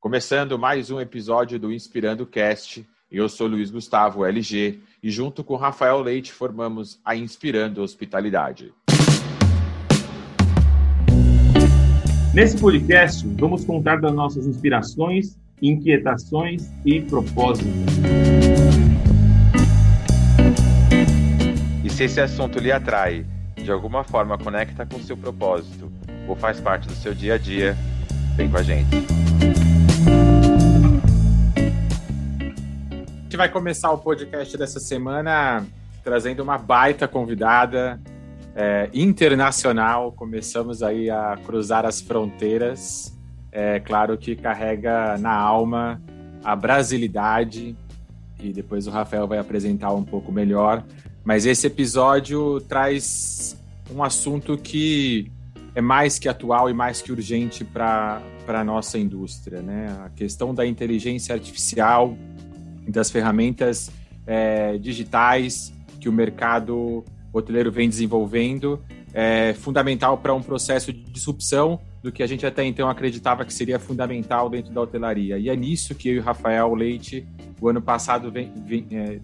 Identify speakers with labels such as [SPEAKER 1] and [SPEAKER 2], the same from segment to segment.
[SPEAKER 1] Começando mais um episódio do Inspirando Cast, eu sou Luiz Gustavo LG e junto com Rafael Leite formamos a Inspirando Hospitalidade.
[SPEAKER 2] Nesse podcast, vamos contar das nossas inspirações, inquietações e propósitos.
[SPEAKER 1] E se esse assunto lhe atrai, de alguma forma conecta com seu propósito ou faz parte do seu dia a dia, vem com a gente. Gente vai começar o podcast dessa semana trazendo uma baita convidada é, internacional. Começamos aí a cruzar as fronteiras. É claro que carrega na alma a brasilidade e depois o Rafael vai apresentar um pouco melhor. Mas esse episódio traz um assunto que é mais que atual e mais que urgente para a nossa indústria. Né? A questão da inteligência artificial, das ferramentas é, digitais que o mercado hoteleiro vem desenvolvendo é fundamental para um processo de disrupção do que a gente até então acreditava que seria fundamental dentro da hotelaria. E é nisso que eu e o Rafael Leite, o ano passado, vem, vem, é,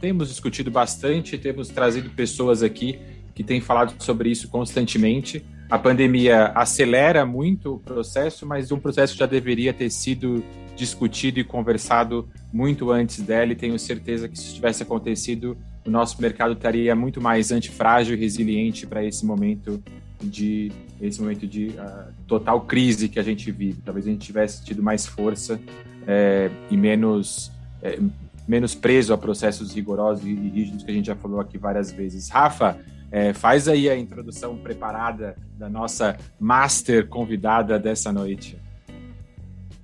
[SPEAKER 1] temos discutido bastante, temos trazido pessoas aqui que têm falado sobre isso constantemente. A pandemia acelera muito o processo, mas um processo já deveria ter sido discutido e conversado muito antes dela, e tenho certeza que se isso tivesse acontecido, o nosso mercado estaria muito mais antifrágil e resiliente para esse momento de esse momento de uh, total crise que a gente vive. Talvez a gente tivesse tido mais força é, e menos é, menos preso a processos rigorosos e rígidos que a gente já falou aqui várias vezes. Rafa, é, faz aí a introdução preparada da nossa master convidada dessa noite.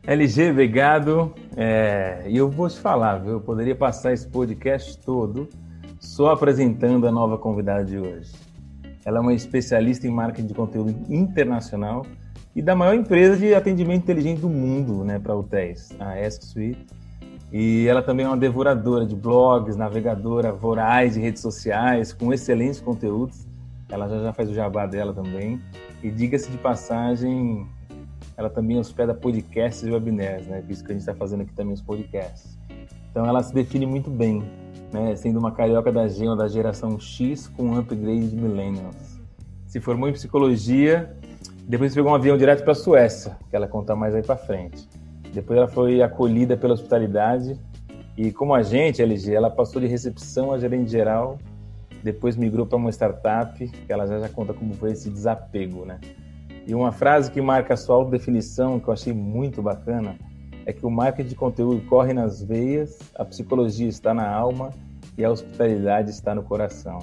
[SPEAKER 3] LG, obrigado. É, e eu vou te falar, viu? Eu poderia passar esse podcast todo só apresentando a nova convidada de hoje. Ela é uma especialista em marketing de conteúdo internacional e da maior empresa de atendimento inteligente do mundo, né, para hotéis, a Ask Suite. E ela também é uma devoradora de blogs, navegadora voraz de redes sociais, com excelentes conteúdos. Ela já, já faz o jabá dela também. E diga-se de passagem, ela também hospeda podcasts e webinars, né? Isso que a gente está fazendo aqui também, os podcasts. Então ela se define muito bem, né? Sendo uma carioca da Gema da geração X com um upgrade de millennials. Se formou em psicologia, depois pegou um avião direto para a Suécia, que ela conta mais aí para frente. Depois ela foi acolhida pela hospitalidade e como agente LG, ela passou de recepção a gerente geral, depois migrou para uma startup, que ela já, já conta como foi esse desapego, né? E uma frase que marca a sua autodefinição, que eu achei muito bacana, é que o marketing de conteúdo corre nas veias, a psicologia está na alma e a hospitalidade está no coração.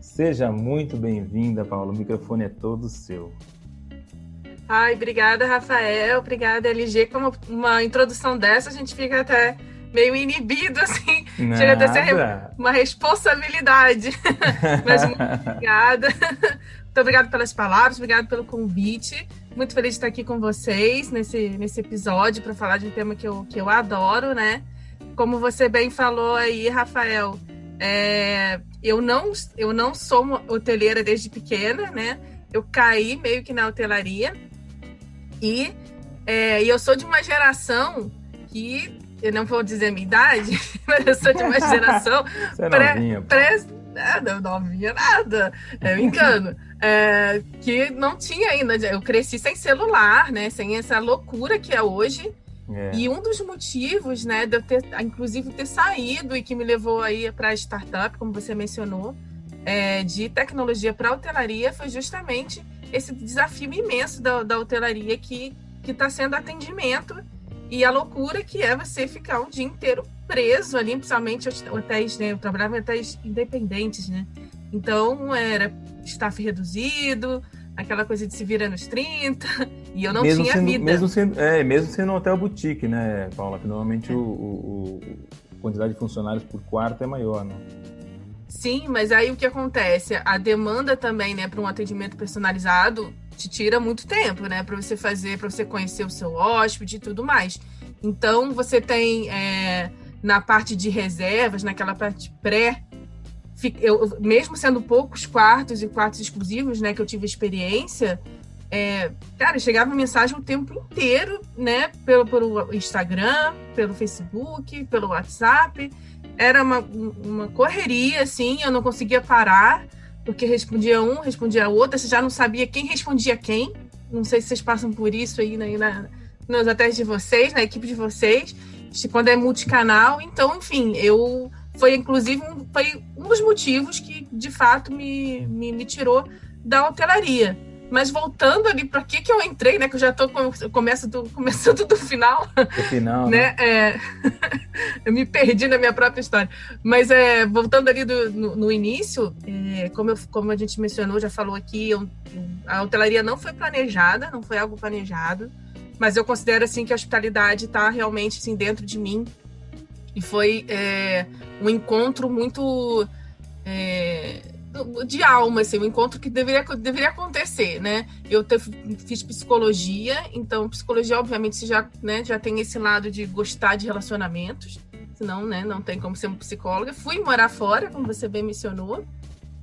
[SPEAKER 3] Seja muito bem-vinda, Paulo. O microfone é todo seu.
[SPEAKER 4] Ai, obrigada, Rafael. Obrigada, LG. Como uma introdução dessa, a gente fica até meio inibido, assim.
[SPEAKER 3] Nada.
[SPEAKER 4] Chega a ser uma responsabilidade. Mas muito obrigada. Muito obrigada pelas palavras, obrigada pelo convite. Muito feliz de estar aqui com vocês nesse, nesse episódio para falar de um tema que eu, que eu adoro, né? Como você bem falou aí, Rafael, é, eu, não, eu não sou hoteleira desde pequena, né? Eu caí meio que na hotelaria e, é, e eu sou de uma geração que, eu não vou dizer minha idade, mas eu sou de uma geração
[SPEAKER 3] é pré, novinha,
[SPEAKER 4] pré, nada, novinha nada, me engano. É, que não tinha ainda. Eu cresci sem celular, né? Sem essa loucura que é hoje. É. E um dos motivos, né, de eu ter, inclusive, ter saído e que me levou aí para a startup, como você mencionou, é, de tecnologia para hotelaria, foi justamente esse desafio imenso da, da hotelaria que está sendo atendimento e a loucura que é você ficar um dia inteiro preso ali, principalmente hotéis, né? Eu trabalhava em hotéis independentes, né? Então era staff reduzido, aquela coisa de se vira nos 30, e eu não
[SPEAKER 3] mesmo
[SPEAKER 4] tinha
[SPEAKER 3] sendo,
[SPEAKER 4] vida.
[SPEAKER 3] Mesmo sendo, é, mesmo sendo um hotel boutique, né, Paula? Que normalmente é. o, o, a quantidade de funcionários por quarto é maior, né?
[SPEAKER 4] Sim, mas aí o que acontece? A demanda também, né, para um atendimento personalizado te tira muito tempo, né, para você fazer, para você conhecer o seu hóspede e tudo mais. Então, você tem é, na parte de reservas, naquela parte pré, eu, mesmo sendo poucos quartos e quartos exclusivos, né, que eu tive experiência, é, cara, chegava mensagem o tempo inteiro, né? Pelo, pelo Instagram, pelo Facebook, pelo WhatsApp. Era uma, uma correria, assim, eu não conseguia parar, porque respondia um, respondia outro, você já não sabia quem respondia quem. Não sei se vocês passam por isso aí né, na, nos hotéis de vocês, na equipe de vocês, quando é multicanal. Então, enfim, eu foi inclusive um, foi um dos motivos que de fato me, me, me tirou da hotelaria. Mas voltando ali para que que eu entrei, né? Que eu já estou começo do, começando do final.
[SPEAKER 3] Do final.
[SPEAKER 4] né? né? É, eu me perdi na minha própria história. Mas é, voltando ali do, no, no início, é, como, eu, como a gente mencionou, já falou aqui, eu, a hotelaria não foi planejada, não foi algo planejado. Mas eu considero assim que a hospitalidade está realmente assim, dentro de mim. E foi é, um encontro muito. É, de alma, assim, um encontro que deveria, deveria acontecer, né? Eu te, fiz psicologia, então psicologia, obviamente, você já, né, já tem esse lado de gostar de relacionamentos, senão, né, não tem como ser uma psicóloga. Fui morar fora, como você bem mencionou,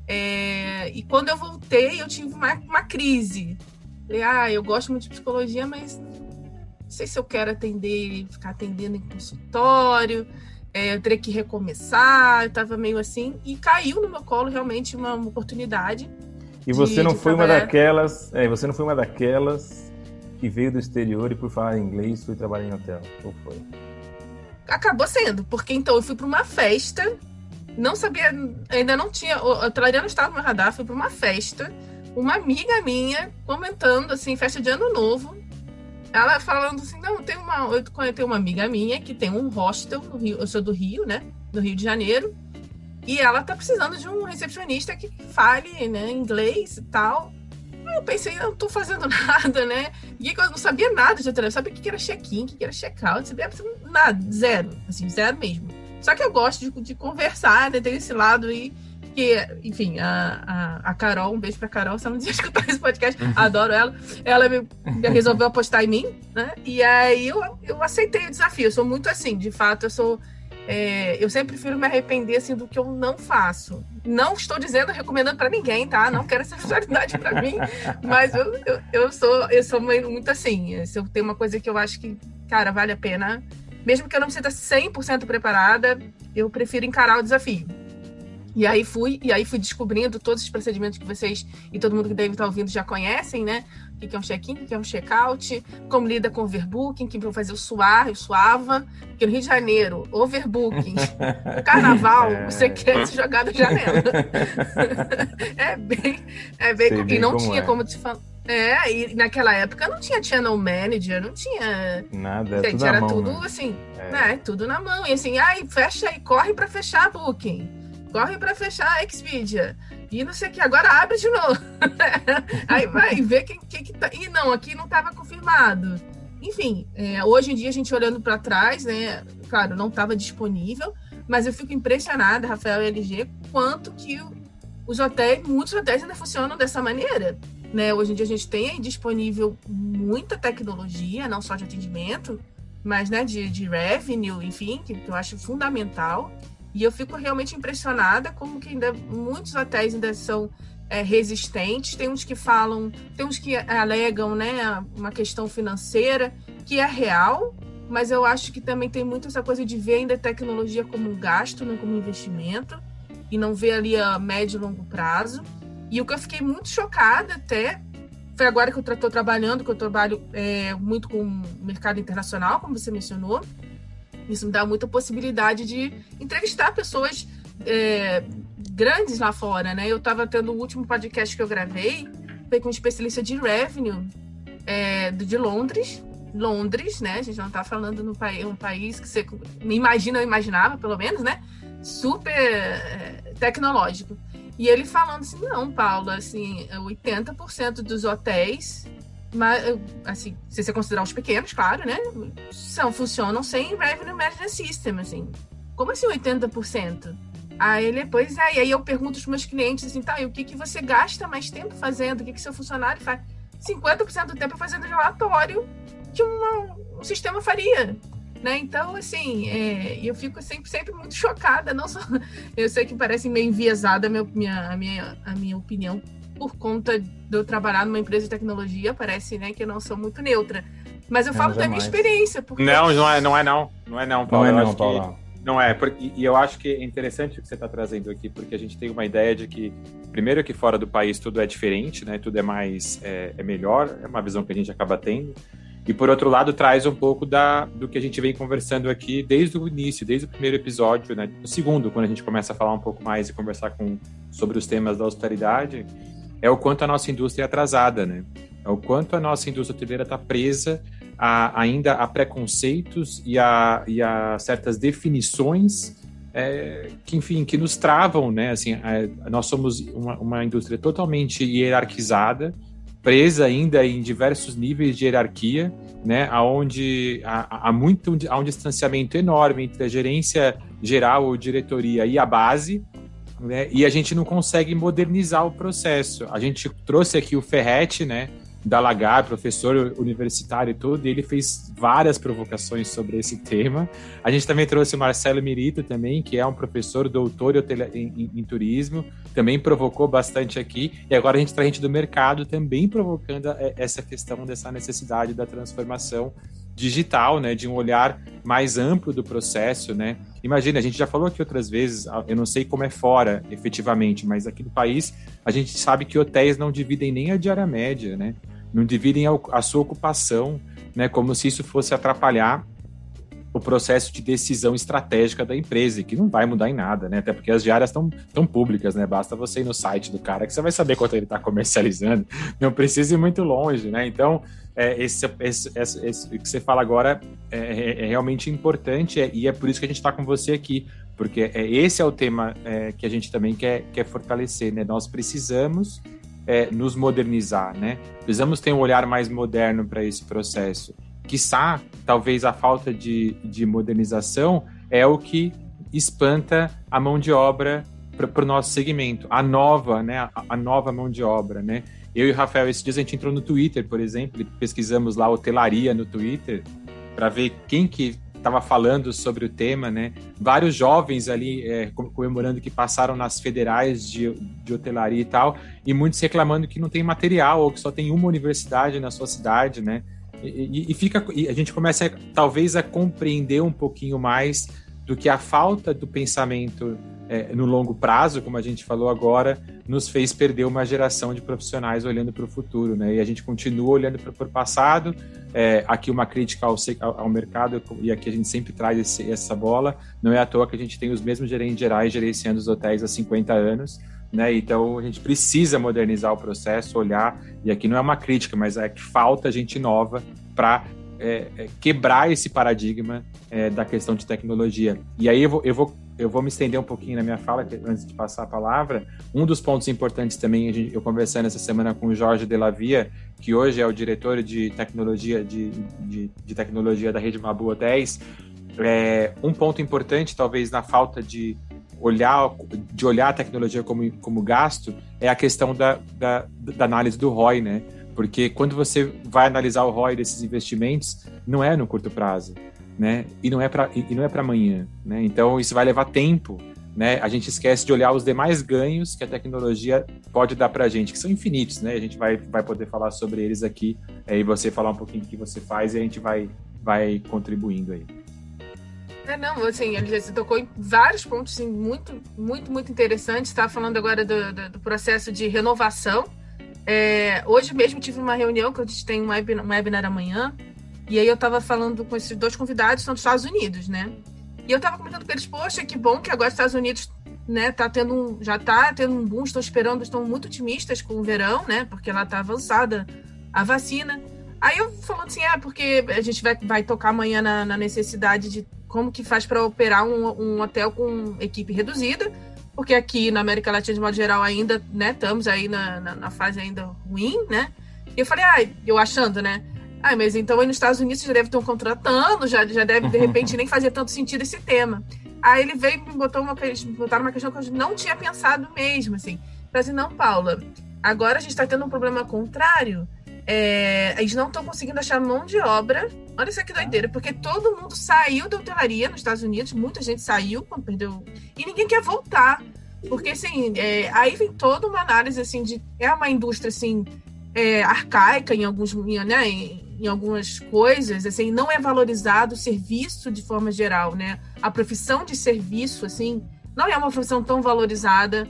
[SPEAKER 4] é, e quando eu voltei, eu tive uma, uma crise. Falei, ah, eu gosto muito de psicologia, mas não sei se eu quero atender, ficar atendendo em consultório eu teria que recomeçar, eu tava meio assim, e caiu no meu colo realmente uma, uma oportunidade.
[SPEAKER 3] E você de, não de foi trabalhar... uma daquelas, é, você não foi uma daquelas que veio do exterior e por falar inglês foi trabalhar em hotel, ou foi?
[SPEAKER 4] Acabou sendo, porque então eu fui para uma festa, não sabia, ainda não tinha, a hotelaria não estava no meu radar, fui para uma festa, uma amiga minha comentando assim, festa de ano novo, ela falando assim, não, tem uma, eu tenho uma amiga minha que tem um hostel no Rio, eu sou do Rio, né, no Rio de Janeiro, e ela tá precisando de um recepcionista que fale, né, inglês e tal. Eu pensei, não tô fazendo nada, né? E eu não sabia nada de hotel, sabia o que era check-in, o que era check-out, sabia nada, zero, assim, zero mesmo. Só que eu gosto de, de conversar, né, tem esse lado aí que, enfim, a, a, a, Carol, um beijo pra Carol, se ela não tinha escutar esse podcast, uhum. adoro ela. Ela me, resolveu apostar em mim, né? E aí eu, eu aceitei o desafio. Eu sou muito assim, de fato, eu sou. É, eu sempre prefiro me arrepender assim, do que eu não faço. Não estou dizendo, recomendando para ninguém, tá? Não quero essa responsabilidade para mim, mas eu, eu, eu, sou, eu sou muito assim. Se eu tenho uma coisa que eu acho que, cara, vale a pena, mesmo que eu não me sinta 100% preparada, eu prefiro encarar o desafio. E aí fui, e aí fui descobrindo todos os procedimentos que vocês e todo mundo que deve estar ouvindo já conhecem, né? O que é um check-in, o que é um check-out, como lida com overbooking, que eu fazer o suar, eu suava, porque no Rio de Janeiro, overbooking, no carnaval, é... você quer se jogar da janela. é bem, é bem, e não tinha é. como te falar. É, e naquela época não tinha channel manager, não tinha.
[SPEAKER 3] Nada, é tudo era mão,
[SPEAKER 4] tudo
[SPEAKER 3] né?
[SPEAKER 4] assim, é. né? Tudo na mão. E assim, ai, fecha aí, corre para fechar a booking corre para fechar a Xpedia. E não sei o que, agora abre de novo. Aí vai ver que, que tá. E não, aqui não estava confirmado. Enfim, é, hoje em dia a gente olhando para trás, né? Claro, não estava disponível, mas eu fico impressionada, Rafael e LG, quanto que os hotéis, muitos hotéis ainda funcionam dessa maneira. Né? Hoje em dia a gente tem aí disponível muita tecnologia, não só de atendimento, mas né, de, de revenue, enfim, que eu acho fundamental. E eu fico realmente impressionada como que ainda muitos hotéis ainda são é, resistentes. Tem uns que falam, tem uns que alegam, né, uma questão financeira que é real, mas eu acho que também tem muito essa coisa de ver ainda a tecnologia como um gasto, não como um investimento, e não ver ali a médio e longo prazo. E o que eu fiquei muito chocada até foi agora que eu estou trabalhando, que eu trabalho é, muito com o mercado internacional, como você mencionou, isso me dá muita possibilidade de entrevistar pessoas é, grandes lá fora, né? Eu estava tendo o último podcast que eu gravei, foi com um especialista de revenue é, de Londres. Londres, né? A gente não está falando no país, um país que você imagina, eu imaginava, pelo menos, né? Super é, tecnológico. E ele falando assim, não, Paula, assim, 80% dos hotéis mas, assim, se você considerar os pequenos, claro, né? São, funcionam sem Revenue Management System, assim. Como assim 80%? Aí ele, pois é, e aí eu pergunto aos meus clientes assim, tá, e o que, que você gasta mais tempo fazendo? O que, que seu funcionário faz? 50% do tempo fazendo relatório que uma, um sistema faria. Né? Então, assim, é, eu fico sempre, sempre muito chocada, não só. Eu sei que parece meio enviesada a minha, minha, a minha opinião por conta de eu trabalhar numa empresa de tecnologia, parece né, que eu não sou muito neutra. Mas eu falo da minha experiência.
[SPEAKER 1] Porque... Não, não é, não é não. Não é não, Paulo. Não é não, Paulo. Não é, e eu acho que é interessante o que você está trazendo aqui, porque a gente tem uma ideia de que, primeiro, que fora do país tudo é diferente, né? Tudo é mais, é, é melhor, é uma visão que a gente acaba tendo. E por outro lado, traz um pouco da, do que a gente vem conversando aqui desde o início, desde o primeiro episódio, né? No segundo, quando a gente começa a falar um pouco mais e conversar com, sobre os temas da austeridade, é o quanto a nossa indústria é atrasada, né? É o quanto a nossa indústria hoteleira está presa a, ainda a preconceitos e a, e a certas definições é, que, enfim, que nos travam, né? Assim, a, nós somos uma, uma indústria totalmente hierarquizada, presa ainda em diversos níveis de hierarquia, né, aonde há, há muito há um distanciamento enorme entre a gerência geral ou diretoria e a base, né, e a gente não consegue modernizar o processo. A gente trouxe aqui o Ferret, né, da Lagar, professor universitário e tudo, e ele fez várias provocações sobre esse tema. A gente também trouxe o Marcelo Mirito também, que é um professor doutor em, em, em, turismo, também provocou bastante aqui, e agora a gente traz gente do mercado também provocando é, essa questão dessa necessidade da transformação digital, né, de um olhar mais amplo do processo, né? Imagina, a gente já falou aqui outras vezes, eu não sei como é fora, efetivamente, mas aqui no país a gente sabe que hotéis não dividem nem a diária média, né? não dividem a, sua ocupação, né, como se isso fosse atrapalhar o processo de decisão estratégica da empresa, que não vai mudar em nada, né? Até porque as diárias estão tão públicas, né? Basta você ir no site do cara que você vai saber quanto ele está comercializando. Não precisa ir muito longe, né? Então, é, esse, esse, esse, esse, que você fala agora é, é, é realmente importante é, e é por isso que a gente está com você aqui, porque é, esse é o tema é, que a gente também quer, quer fortalecer, né? Nós precisamos é, nos modernizar, né? Precisamos ter um olhar mais moderno para esse processo. Quiçá, talvez a falta de, de modernização é o que espanta a mão de obra para o nosso segmento, a nova, né? A, a, nova mão de obra, né? Eu e o Rafael, esses dias a gente entrou no Twitter, por exemplo, e pesquisamos lá hotelaria no Twitter para ver quem que estava falando sobre o tema, né? Vários jovens ali é, comemorando que passaram nas federais de, de hotelaria e tal, e muitos reclamando que não tem material ou que só tem uma universidade na sua cidade, né? E, e fica, e a gente começa talvez a compreender um pouquinho mais do que a falta do pensamento é, no longo prazo, como a gente falou agora, nos fez perder uma geração de profissionais olhando para o futuro, né? E a gente continua olhando para o passado. É, aqui uma crítica ao, ao, mercado e aqui a gente sempre traz esse, essa bola. Não é à toa que a gente tem os mesmos gerentes gerais gerenciando os hotéis há 50 anos. Né? Então a gente precisa modernizar o processo, olhar, e aqui não é uma crítica, mas é que falta gente nova para é, é, quebrar esse paradigma é, da questão de tecnologia. E aí eu vou, eu vou eu vou me estender um pouquinho na minha fala antes de passar a palavra. Um dos pontos importantes também, eu conversando essa semana com o Jorge Delavia, que hoje é o diretor de tecnologia de, de, de tecnologia da rede Mabu Hotéis. É, um ponto importante, talvez, na falta de olhar, de olhar a tecnologia como, como gasto, é a questão da, da, da análise do ROI, né? Porque quando você vai analisar o ROI desses investimentos, não é no curto prazo né? E não é para e não é para amanhã, né? Então isso vai levar tempo, né? A gente esquece de olhar os demais ganhos que a tecnologia pode dar para a gente, que são infinitos, né? A gente vai, vai poder falar sobre eles aqui é, e você falar um pouquinho o que você faz e a gente vai vai contribuindo aí.
[SPEAKER 4] É, não, assim, tocou em vários pontos assim, muito, muito, muito interessantes. Estava falando agora do, do, do, processo de renovação. É, hoje mesmo tive uma reunião que a gente tem um webinar, um webinar amanhã e aí eu tava falando com esses dois convidados, são dos Estados Unidos, né? E eu tava comentando com eles, poxa, que bom que agora os Estados Unidos, né, tá tendo um, já tá tendo um boom, estão esperando, estão muito otimistas com o verão, né? Porque lá tá avançada a vacina. Aí eu falando assim, ah, porque a gente vai, vai tocar amanhã na, na necessidade de como que faz para operar um, um, hotel com equipe reduzida, porque aqui na América Latina, de modo geral, ainda, né, estamos aí na, na, na fase ainda ruim, né? E eu falei, ah, eu achando, né? Ah, mas então aí nos Estados Unidos já deve estar contratando, já, já deve, de repente, nem fazer tanto sentido esse tema. Aí ele veio e me botou uma, botar uma questão que eu não tinha pensado mesmo, assim. Falei assim, não, Paula, agora a gente está tendo um problema contrário. É, eles não estão conseguindo achar mão de obra. Olha isso que doideira, porque todo mundo saiu da hotelaria nos Estados Unidos, muita gente saiu quando perdeu. E ninguém quer voltar. Porque, assim, é, aí vem toda uma análise, assim, de... É uma indústria, assim, é, arcaica em alguns... Né, em, em algumas coisas, assim, não é valorizado o serviço de forma geral, né? A profissão de serviço, assim, não é uma profissão tão valorizada.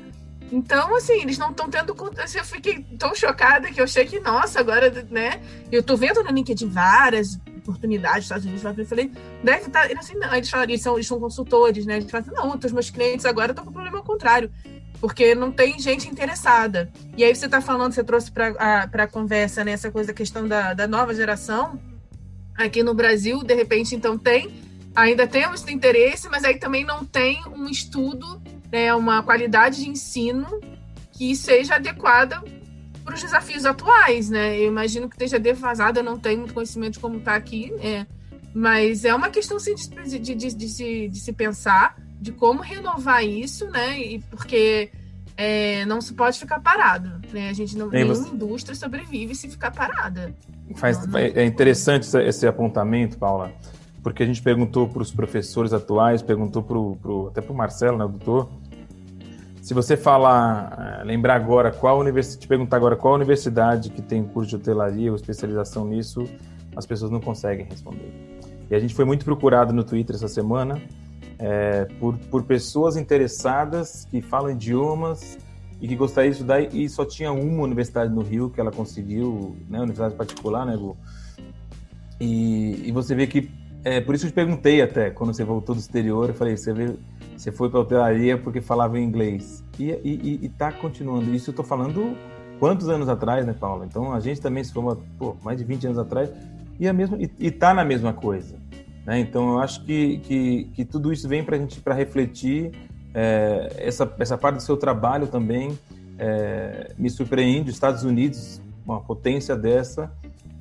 [SPEAKER 4] Então, assim, eles não estão tendo. Assim, eu fiquei tão chocada que eu achei que, nossa, agora, né? Eu tô vendo no LinkedIn várias oportunidades Estados Unidos. Eu falei, deve estar. Tá, assim, não, eles falaram, eles são, eles são consultores, né? Eles falam, não, os meus clientes agora estão com problema ao contrário porque não tem gente interessada. E aí você está falando, você trouxe para a conversa né, essa coisa, a questão da, da nova geração. Aqui no Brasil, de repente, então tem, ainda temos interesse, mas aí também não tem um estudo, né, uma qualidade de ensino que seja adequada para os desafios atuais, né? Eu imagino que esteja defasada, não tenho muito conhecimento de como está aqui, é, mas é uma questão sim, de, de, de, de, se, de se pensar de como renovar isso, né? E porque é, não se pode ficar parado, né? A gente não nenhuma você... indústria sobrevive se ficar parada.
[SPEAKER 3] Faz, não, é interessante esse, esse apontamento, Paula, porque a gente perguntou para os professores atuais, perguntou pro, pro, até para o Marcelo, né, o doutor, se você falar, é, lembrar agora qual universidade, te perguntar agora qual universidade que tem curso de hotelaria ou especialização nisso, as pessoas não conseguem responder. E a gente foi muito procurado no Twitter essa semana é, por, por pessoas interessadas que falam idiomas e que gostariam de estudar e só tinha uma universidade no Rio que ela conseguiu, né, universidade particular, né, Gu? E, e você vê que, é, por isso eu te perguntei até, quando você voltou do exterior, eu falei, você, vê, você foi para a hotelaria porque falava inglês. E, e, e tá continuando. Isso eu tô falando quantos anos atrás, né, Paula? Então a gente também se formou, pô, mais de 20 anos atrás, e, a mesma, e, e tá na mesma coisa. Né? Então, eu acho que, que, que tudo isso vem para a gente para refletir. É, essa, essa parte do seu trabalho também é, me surpreende. Os Estados Unidos, uma potência dessa,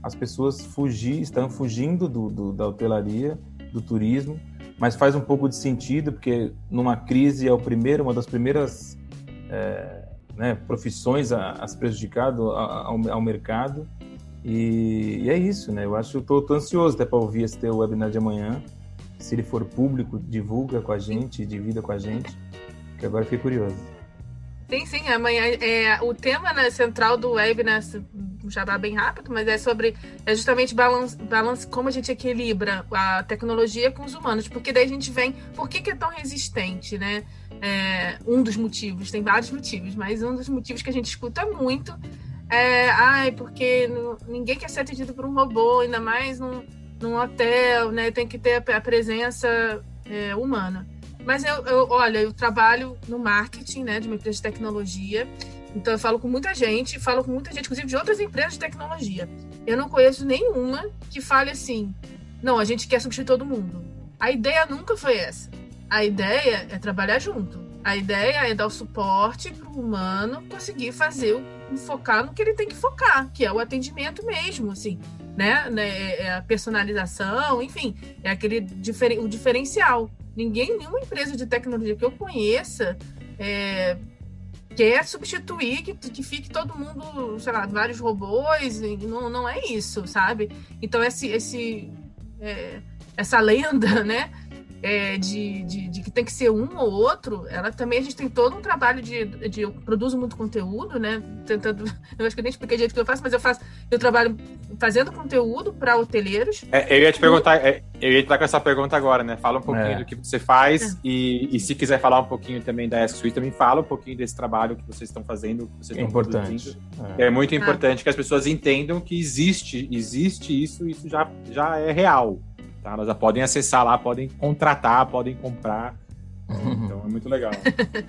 [SPEAKER 3] as pessoas fugir, estão fugindo do, do, da hotelaria, do turismo, mas faz um pouco de sentido, porque numa crise é o primeiro, uma das primeiras é, né, profissões a, a se prejudicar ao, ao mercado. E, e, é isso, né? Eu acho que tô, ansioso até para ouvir esse teu webinar de amanhã. Se ele for público, divulga com a gente, divida com a gente, que agora fiquei curioso.
[SPEAKER 4] Sim, sim, amanhã é o tema né, central do webinar já dá bem rápido, mas é sobre é justamente balance, balance como a gente equilibra a tecnologia com os humanos, porque daí a gente vem, por que, que é tão resistente, né? É, um dos motivos, tem vários motivos, mas um dos motivos que a gente escuta muito é, ai, porque ninguém quer ser atendido por um robô, ainda mais num, num hotel, né? Tem que ter a, a presença é, humana. Mas eu, eu, olha, eu trabalho no marketing, né, de uma empresa de tecnologia. Então eu falo com muita gente, falo com muita gente, inclusive de outras empresas de tecnologia. Eu não conheço nenhuma que fale assim: "Não, a gente quer substituir todo mundo". A ideia nunca foi essa. A ideia é trabalhar junto. A ideia é dar o suporte para o humano conseguir fazer o focar no que ele tem que focar, que é o atendimento mesmo, assim, né? né é, é a personalização, enfim, é aquele diferen, o diferencial. Ninguém, nenhuma empresa de tecnologia que eu conheça é, quer substituir que, que fique todo mundo, sei lá, vários robôs, não, não é isso, sabe? Então esse, esse é, essa lenda, né? É, de, de, de, que tem que ser um ou outro, ela também a gente tem todo um trabalho de, de eu produzo muito conteúdo, né? Tentando, eu acho que eu nem expliquei jeito que eu faço, mas eu faço, eu trabalho fazendo conteúdo para hoteleiros.
[SPEAKER 1] É, eu ia te perguntar, é, eu ia estar com essa pergunta agora, né? Fala um pouquinho é. do que você faz é. e, e, se quiser falar um pouquinho também da Ask Suite, também fala um pouquinho desse trabalho que vocês estão fazendo, que vocês
[SPEAKER 3] é
[SPEAKER 1] estão
[SPEAKER 3] importante.
[SPEAKER 1] É. muito importante ah. que as pessoas entendam que existe, existe isso, isso já, já é real. Tá? Elas já podem acessar lá, podem contratar, podem comprar. Uhum. Então é muito legal.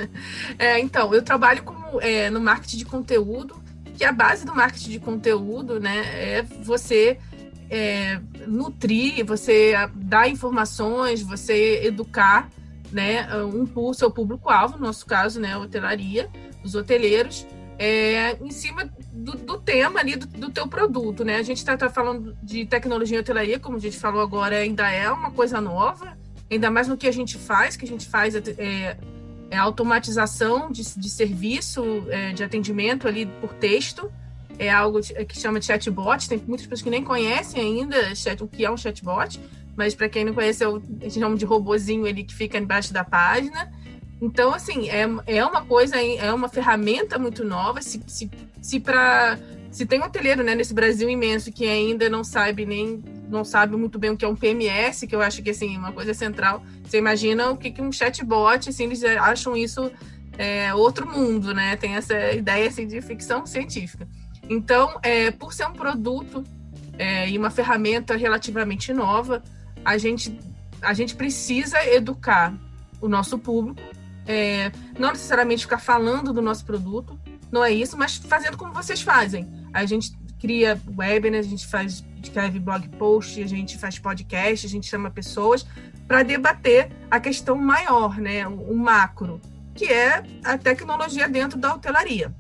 [SPEAKER 4] é, então, eu trabalho como, é, no marketing de conteúdo, que a base do marketing de conteúdo né, é você é, nutrir, você dar informações, você educar né, um, o seu público-alvo, no nosso caso, né, a hotelaria, os hoteleiros, é, em cima do, do, tema ali do, do teu produto, né? A gente está tá falando de tecnologia em hotelaria, como a gente falou agora, ainda é uma coisa nova, ainda mais no que a gente faz, que a gente faz é, é automatização de, de serviço, é, de atendimento ali por texto, é algo que chama de chatbot, tem muitas pessoas que nem conhecem ainda chat, o que é um chatbot, mas para quem não conhece, é o, a gente chama de robozinho ali que fica embaixo da página, Então, assim, é, é uma coisa, é uma ferramenta muito nova. Se, se, se para se tem um hoteleiro né, nesse Brasil imenso que ainda não sabe nem não sabe muito bem o que é um PMS, que eu acho que assim uma coisa central. Você imagina o que, que um chatbot, assim, eles acham isso é, outro mundo, né? Tem essa ideia assim, de ficção científica. Então, é, por ser um produto é, e uma ferramenta relativamente nova, a gente a gente precisa educar o nosso público, é, não necessariamente ficar falando do nosso produto, não é isso, mas fazendo como vocês fazem. A gente cria webinars, a gente faz, escreve blog post, a gente faz podcast, a gente chama pessoas para debater a questão maior, né, o, macro, que é a tecnologia dentro da hotelaria.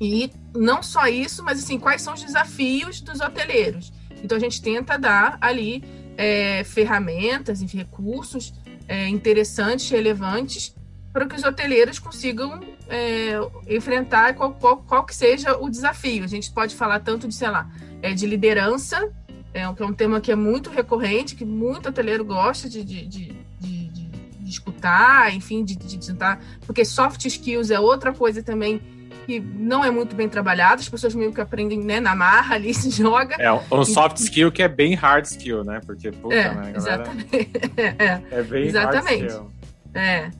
[SPEAKER 4] E não só isso, mas assim, quais são os desafios dos hoteleiros? Então a gente tenta dar ali é, ferramentas e recursos é, interessantes, relevantes, para que os hoteleiros consigam é, enfrentar qual, qual, qual, que seja o desafio. A gente pode falar tanto de, sei lá, é, de liderança, é, que é um tema que é muito recorrente, que muito hoteleiro gosta de, de, de, de, de escutar, enfim, de, de tentar. Porque soft skills é outra coisa também que não é muito bem trabalhado, as pessoas meio que aprendem né, na marra ali, se joga.
[SPEAKER 1] É um soft skill que é bem hard skill, né? Porque, puta,
[SPEAKER 4] é,
[SPEAKER 1] né, galera?
[SPEAKER 4] Exatamente. é,
[SPEAKER 1] é bem
[SPEAKER 4] exatamente.
[SPEAKER 1] hard skill.
[SPEAKER 4] É.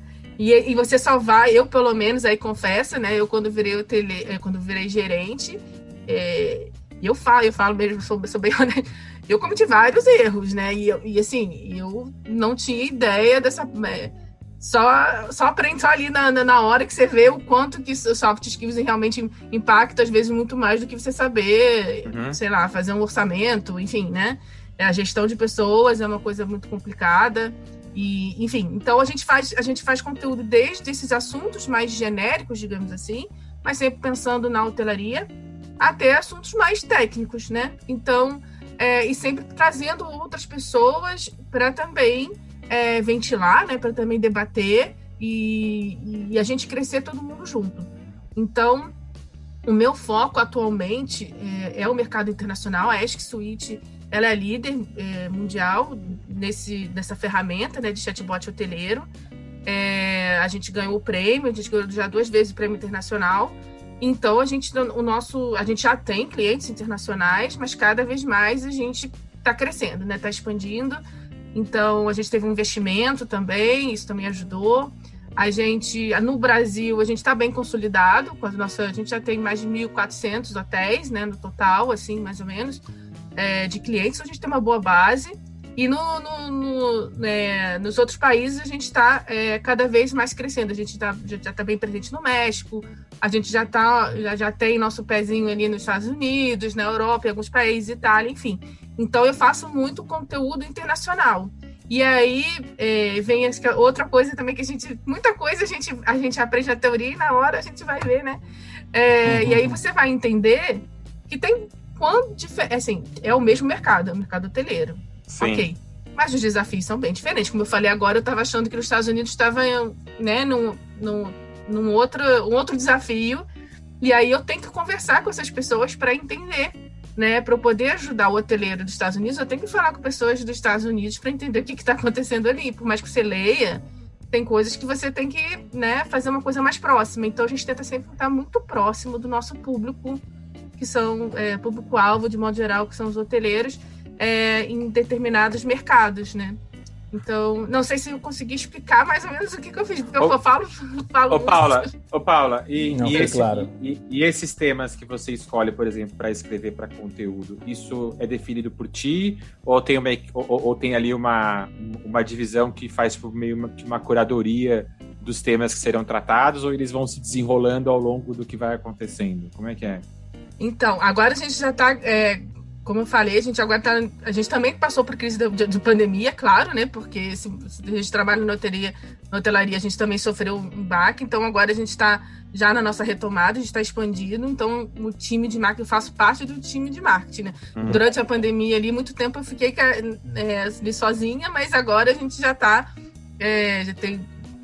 [SPEAKER 4] E, e você só vai, eu pelo menos aí confesso, né? Eu quando virei tele, é, quando virei gerente, é, eu falo, eu falo mesmo, sou, sou bem honesto, eu cometi vários erros, né? E, e assim, eu não tinha ideia dessa. É, só, só aprende só ali na, na hora que você vê o quanto que o soft skills realmente impacta, às vezes, muito mais do que você saber, uhum. sei lá, fazer um orçamento, enfim, né? A gestão de pessoas é uma coisa muito complicada. E, enfim, então a gente faz a gente faz conteúdo desde esses assuntos mais genéricos, digamos assim, mas sempre pensando na hotelaria, até assuntos mais técnicos, né? Então, é, e sempre trazendo outras pessoas para também é, ventilar, né, para também debater e, e, a gente crescer todo mundo junto. Então, o meu foco atualmente é, é o mercado internacional. A Ask Suite ela é líder é, mundial nesse, nessa ferramenta né, de chatbot hoteleiro. É, a gente ganhou o prêmio, a gente ganhou já duas vezes o prêmio internacional. Então a gente o nosso a gente já tem clientes internacionais, mas cada vez mais a gente está crescendo, né? Está expandindo. Então, a gente teve um investimento também, isso também ajudou. A gente, no Brasil, a gente está bem consolidado, com a nossa, a gente já tem mais de 1.400 hotéis, né, no total, assim, mais ou menos, é, de clientes, a gente tem uma boa base. E no, no, no né, nos outros países a gente está é, cada vez mais crescendo. A gente tá, já está bem presente no México, a gente já, tá, já, já tem nosso pezinho ali nos Estados Unidos, na Europa, em alguns países, Itália, enfim. Então eu faço muito conteúdo internacional. E aí é, vem outra coisa também que a gente. Muita coisa a gente, a gente aprende na teoria e na hora a gente vai ver, né? É, uhum. E aí você vai entender que tem quanto assim, é o mesmo mercado, é o mercado hoteleiro. Sim. Ok. Mas os desafios são bem diferentes. Como eu falei agora, eu estava achando que os Estados Unidos estava né, num, num, num outro, um outro desafio. E aí eu tenho que conversar com essas pessoas para entender, né? Para eu poder ajudar o hoteleiro dos Estados Unidos, eu tenho que falar com pessoas dos Estados Unidos para entender o que está acontecendo ali. Por mais que você leia, tem coisas que você tem que né, fazer uma coisa mais próxima. Então a gente tenta sempre estar muito próximo do nosso público, que são é, público-alvo, de modo geral, que são os hoteleiros é, em determinados mercados, né? Então, não sei se eu consegui explicar mais ou menos o que, que eu fiz, porque ô, eu falo, falo
[SPEAKER 1] ô, Paula, ô, Paula, e, não, e, esse, claro. e, e, esses temas que você escolhe, por exemplo, para escrever para conteúdo, isso é definido por ti ou tem, uma, ou, ou tem ali uma, uma divisão que faz por meio de uma, uma curadoria dos temas que serão tratados ou eles vão se desenrolando ao longo do que vai acontecendo? Como é que é?
[SPEAKER 4] Então, agora a gente já está é, como eu falei, a gente agora tá, a gente também passou por crise de, de pandemia, claro, né? Porque se, se, a gente trabalha na hotelaria, na hotelaria, a gente também sofreu um baque, então agora a gente está já na nossa retomada, a gente está expandindo, então o time de marketing, eu faço parte do time de marketing, né? Uhum. Durante a pandemia ali, muito tempo eu fiquei é, ali sozinha, mas agora a gente já está, é, já tem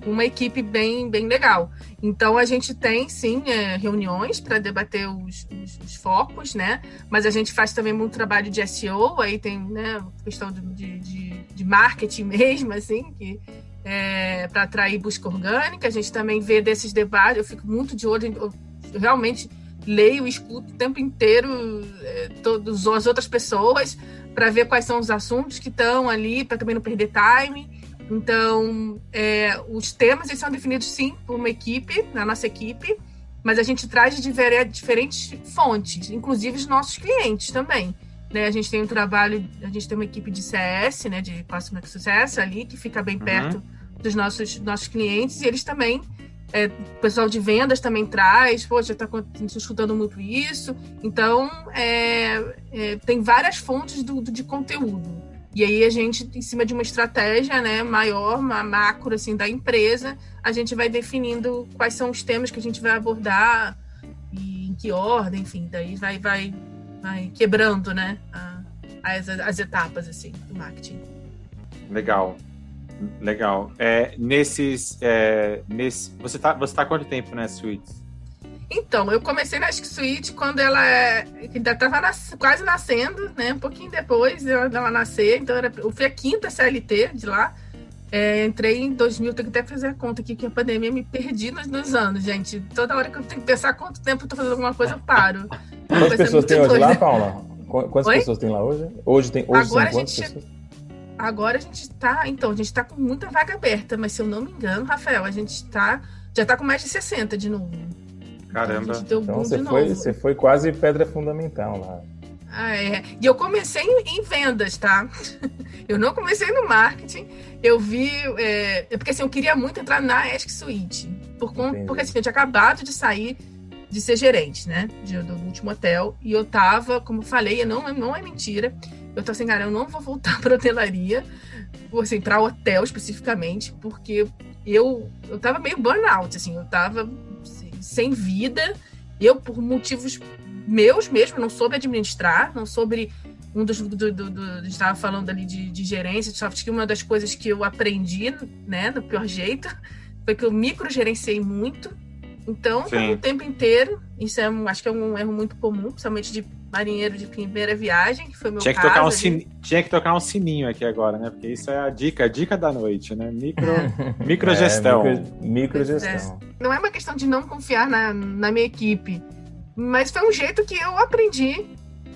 [SPEAKER 4] uma equipe bem, bem legal. Então a gente tem sim é, reuniões para debater os, os, os, focos, né? Mas a gente faz também muito trabalho de SEO, aí tem né, questão de, de, de marketing mesmo, assim, que é, para atrair busca orgânica. A gente também vê desses debates, eu fico muito de olho, eu realmente leio e escuto o tempo inteiro é, as outras pessoas para ver quais são os assuntos que estão ali, para também não perder time. Então, é, os temas eles são definidos sim por uma equipe, na nossa equipe, mas a gente traz de diferentes fontes, inclusive os nossos clientes também. Né? A gente tem um trabalho, a gente tem uma equipe de CS, né, de Customer Success ali, que fica bem uhum. perto dos nossos, nossos clientes, e eles também, é, o pessoal de vendas também traz, poxa, está escutando muito isso. Então, é, é, tem várias fontes do, do, de conteúdo. E aí a gente, em cima de uma estratégia né, maior, uma macro assim, da empresa, a gente vai definindo quais são os temas que a gente vai abordar e em que ordem, enfim, daí vai, vai, vai quebrando né, as, as etapas assim, do marketing.
[SPEAKER 1] Legal. Legal. É, nesses, é, nesse, você está você tá quanto tempo na Suítes?
[SPEAKER 4] Então, eu comecei na Ask Suite quando ela é, ainda estava nas, quase nascendo, né? Um pouquinho depois dela nascer. Então, era, eu fui a quinta CLT de lá. É, entrei em 2000, tenho que até fazer a conta aqui que a pandemia me perdi nos, nos, anos, gente. Toda hora que eu tenho que pensar quanto tempo eu tô fazendo alguma coisa, eu paro.
[SPEAKER 3] Quantas pessoas tem hoje lá, Paula? Quantas Oi? pessoas tem lá hoje? Hoje tem hoje
[SPEAKER 4] Agora a gente, pessoas? Agora a gente tá, então, a gente tá com muita vaga aberta, mas se eu não me engano, Rafael, a gente tá, já tá com mais de 60 de novo.
[SPEAKER 1] Caramba.
[SPEAKER 3] Então, você, foi, você foi quase pedra fundamental lá.
[SPEAKER 4] Ah, é. E eu comecei em, vendas, tá? Eu não comecei no marketing. Eu vi. É, porque assim, eu queria muito entrar na Ask Suite. Por conta, porque assim, eu tinha acabado de sair de ser gerente, né? De, do último hotel. E eu tava, como falei, não, não é mentira. Eu tô assim, cara, eu não vou voltar para hotelaria, assim, para hotel especificamente, porque eu, eu tava meio burnout, assim, eu tava sem vida. Eu, por motivos meus mesmo, não soube administrar, não soube. Um dos. Do, do, do, do estava falando ali de, de gerência de soft skill, uma das coisas que eu aprendi, né, do pior jeito, foi que eu microgerenciei muito. Então, o tempo inteiro, isso é um, acho que é um erro muito comum, principalmente de marinheiro de primeira viagem, que foi meu
[SPEAKER 1] tinha que
[SPEAKER 4] caso.
[SPEAKER 1] Tocar um sininho, tinha que tocar um sininho aqui agora, né? Porque isso é a dica, a dica da noite, né? Micro, microgestão.
[SPEAKER 3] É, micro, microgestão.
[SPEAKER 4] É. Não é uma questão de não confiar na, na minha equipe, mas foi um jeito que eu aprendi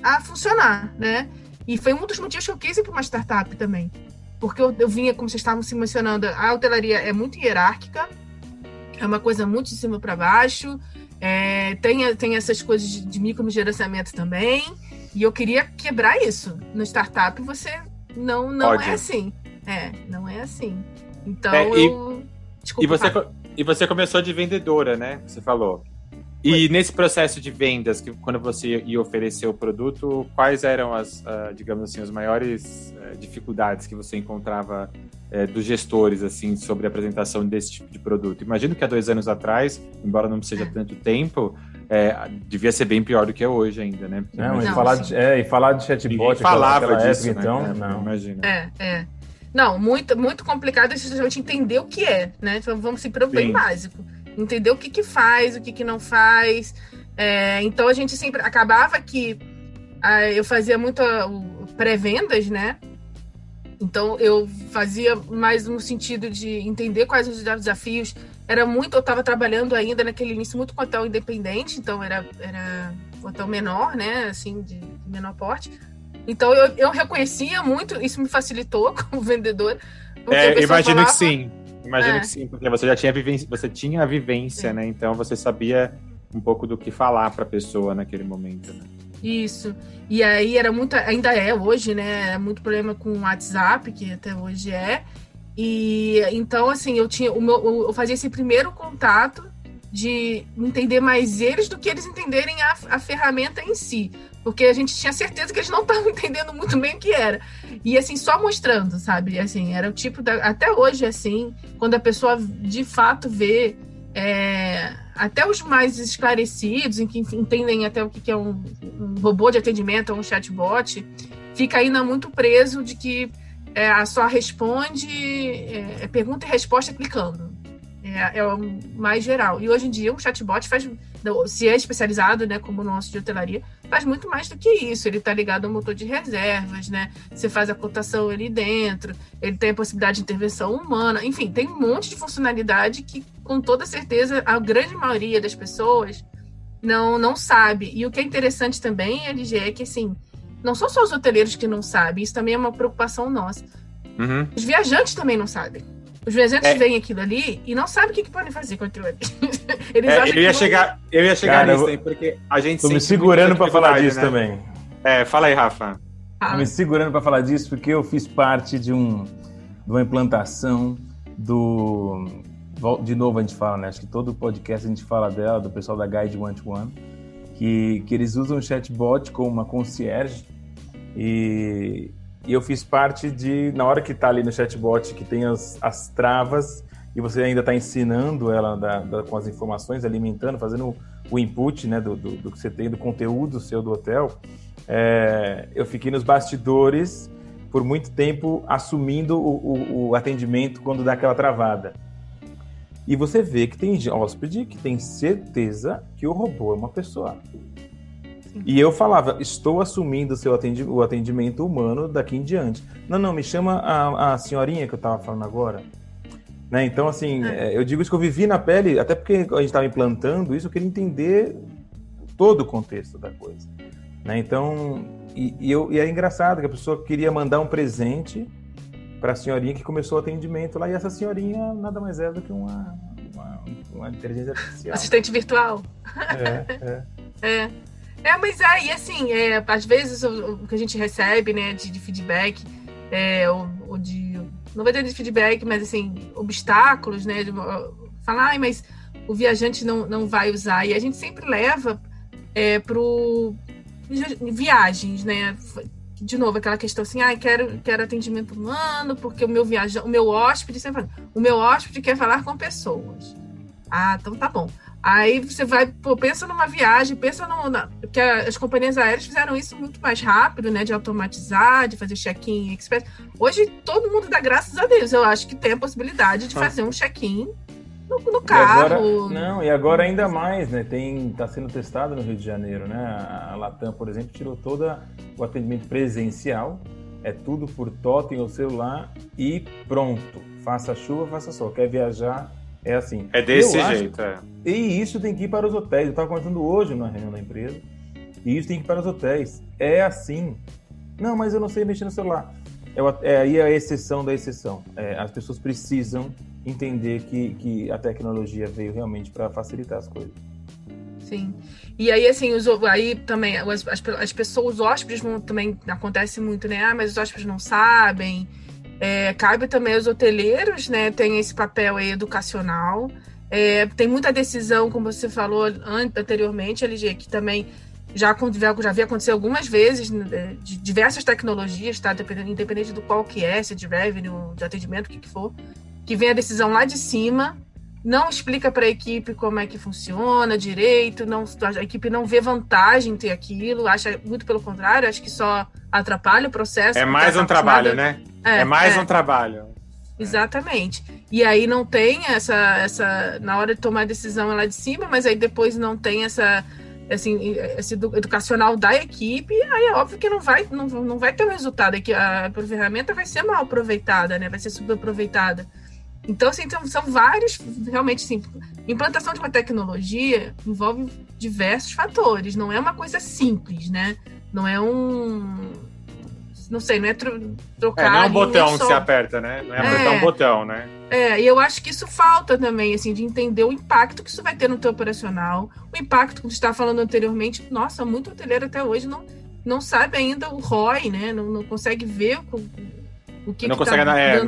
[SPEAKER 4] a funcionar, né? E foi um dos motivos que eu quis ir para uma startup também. Porque eu, eu vinha, como vocês estavam se mencionando, a hotelaria é muito hierárquica, é uma coisa muito de cima para baixo, é, tem, tem essas coisas de, de microgerenciamento também. E eu queria quebrar isso. No startup você não, não é assim. É, não é assim. Então é, e, eu.
[SPEAKER 1] Desculpa, e você, e você começou de vendedora, né? Você falou. E Foi. nesse processo de vendas, que quando você ia oferecer o produto, quais eram as, uh, digamos assim, as maiores uh, dificuldades que você encontrava é, dos gestores assim sobre a apresentação desse tipo de produto. Imagino que há dois anos atrás, embora não seja tanto tempo, é, devia ser bem pior do que é hoje ainda, né?
[SPEAKER 3] não, não, e, falar de, é, e falar de chatbot
[SPEAKER 1] falava disso,
[SPEAKER 3] época,
[SPEAKER 1] né? então, é, não, imagina.
[SPEAKER 4] É, é. Não, muito, muito complicado justamente entender o que é, né? Então vamos se preocupar bem básico. Entender o que, que faz, o que, que não faz. É, então a gente sempre acabava que ah, eu fazia muito pré-vendas, né? Então eu fazia mais no sentido de entender quais os desafios. Era muito, eu estava trabalhando ainda naquele início muito com hotel independente, então era, era hotel menor, né? Assim, de, menor porte. Então eu, eu reconhecia muito, isso me facilitou como vendedor.
[SPEAKER 1] É, imagino falava, que sim. Imagino é. que sim, porque você já tinha vivência, você tinha a vivência, né? Então você sabia um pouco do que falar para a pessoa naquele momento, né?
[SPEAKER 4] Isso. E aí era muito, ainda é hoje, né? É muito problema com o WhatsApp, que até hoje é. E então, assim, eu tinha o meu, eu fazia esse primeiro contato de entender mais eles do que eles entenderem a, a ferramenta em si. Porque a gente tinha certeza que eles não estavam entendendo muito bem o que era. E assim, só mostrando, sabe? Assim, era o tipo da. Até hoje, assim, quando a pessoa de fato vê. É, até os mais esclarecidos, em que entendem até o que é um, um robô de atendimento ou um chatbot, fica ainda muito preso de que é, só responde é, é, pergunta e resposta clicando. É, é, o mais geral. E hoje em dia, um chatbot faz se é especializado, né, como o nosso de hotelaria, faz muito mais do que isso. Ele está ligado ao motor de reservas, né? Você faz a cotação ali dentro, ele tem a possibilidade de intervenção humana, enfim, tem um monte de funcionalidade que, com toda certeza, a grande maioria das pessoas não, não sabe. E o que é interessante também, LG, é que assim, não são só os hoteleiros que não sabem, isso também é uma preocupação nossa.
[SPEAKER 1] Uhum.
[SPEAKER 4] Os viajantes também não sabem. Os viajantes é. veem aquilo ali e não sabem o que, que podem fazer com aquilo ali.
[SPEAKER 1] Eles é, eu, ia chegar, eu ia chegar Cara, nisso aí, porque a gente.
[SPEAKER 3] Tô me segurando para falar disso né? também.
[SPEAKER 1] É, fala aí, Rafa.
[SPEAKER 3] Tô me segurando para falar disso porque eu fiz parte de, um, de uma implantação do. De novo a gente fala, né? Acho que todo podcast a gente fala dela, do pessoal da Guide One to One, que, que eles usam o chatbot como uma concierge e, e eu fiz parte de, na hora que está ali no chatbot, que tem as, as travas, e você ainda está ensinando ela da, da, com as informações, alimentando, fazendo o input né, do, do, do, que você tem, do conteúdo seu do hotel, é, eu fiquei nos bastidores por muito tempo assumindo o, o, o, atendimento quando dá aquela travada. E você vê que tem hóspede que tem certeza que o robô é uma pessoa. E eu falava, estou assumindo o seu atendimento, o atendimento humano daqui em diante. Não, não, me chama a, a senhorinha que eu estava falando agora. Né? Então, assim, é. é. eu digo isso que eu vivi na pele, até porque a gente estava implantando isso, eu queria entender todo o contexto da coisa. Né? Então, e, e, eu, e é engraçado que a pessoa queria mandar um presente para a senhorinha que começou o atendimento lá, e essa senhorinha nada mais é do que uma, uma, uma inteligência artificial.
[SPEAKER 4] Assistente virtual.
[SPEAKER 3] É,
[SPEAKER 4] é. é. É, mas aí, assim, é, às vezes o, o, que a gente recebe, né, de, de feedback, é, ou, ou, de. Não vai ter de feedback, mas assim, obstáculos, né? De, falar, mas o viajante não, não vai usar. E a gente sempre leva é, pro viagens, né? De novo, aquela questão assim, ah, quero, quero atendimento humano, porque o meu viajante, o meu hóspede, sempre fala, o meu hóspede quer falar com pessoas. Ah, então tá bom. Aí você vai, pô, pensa numa viagem, pensa no. Na, porque as companhias aéreas fizeram isso muito mais rápido, né? De automatizar, de fazer check-in express. Hoje todo mundo dá graças a Deus. Eu acho que tem a possibilidade de ah. fazer um check-in no, no, carro.
[SPEAKER 3] E agora, não, e agora ainda mais, né? Tem, tá sendo testado no Rio de Janeiro, né? A Latam, por exemplo, tirou todo o atendimento presencial. É tudo por totem ou celular e pronto. Faça chuva, faça sol. Quer viajar, é assim.
[SPEAKER 1] É desse eu jeito, acho...
[SPEAKER 3] é. E isso tem que ir para os hotéis. Eu estava conversando hoje na reunião da empresa. E isso tem que ir para os hotéis. É assim. Não, mas eu não sei mexer no celular. É, é aí é a exceção da exceção. É, as pessoas precisam entender que, que a tecnologia veio realmente para facilitar as coisas.
[SPEAKER 4] Sim. E aí, assim, os, aí também as, as, as pessoas, os hóspedes vão também, acontece muito, né? Ah, mas os hóspedes não sabem. É, cabe também aos hoteleiros, né? Tem esse papel educacional. É, tem muita decisão, como você falou anteriormente, LG, que também já, já havia acontecido algumas vezes, né, de diversas tecnologias, tá? Independente do qual que é, se é de revenue, de atendimento, o que, que for, que vem a decisão lá de cima, não explica para a equipe como é que funciona direito, não, a equipe não vê vantagem em ter aquilo, acha muito pelo contrário, acho que só atrapalha o processo.
[SPEAKER 1] É mais um trabalho, né? É, é mais é. um trabalho.
[SPEAKER 4] Exatamente. E aí não tem essa, essa. Na hora de tomar a decisão é lá de cima, mas aí depois não tem essa. Assim, esse educacional da equipe, aí é óbvio que não vai, não, não vai ter o resultado, é que a, ferramenta vai ser mal aproveitada, né? Vai ser subaproveitada. Então, assim, então, são vários, realmente, sim. Implantação de uma tecnologia envolve diversos fatores, não é uma coisa simples, né? Não é um, não sei, não é tro trocar. É,
[SPEAKER 1] não é um botão que se aperta, né? Não é apertar é, um botão, né?
[SPEAKER 4] É, e eu acho que isso falta também, assim, de entender o impacto que isso vai ter no teu operacional, o impacto que você estava falando anteriormente. Nossa, muito hoteleiro até hoje não, não sabe ainda o ROI, né? Não, não consegue ver o, o que,
[SPEAKER 1] não
[SPEAKER 4] que
[SPEAKER 1] consegue, tá é.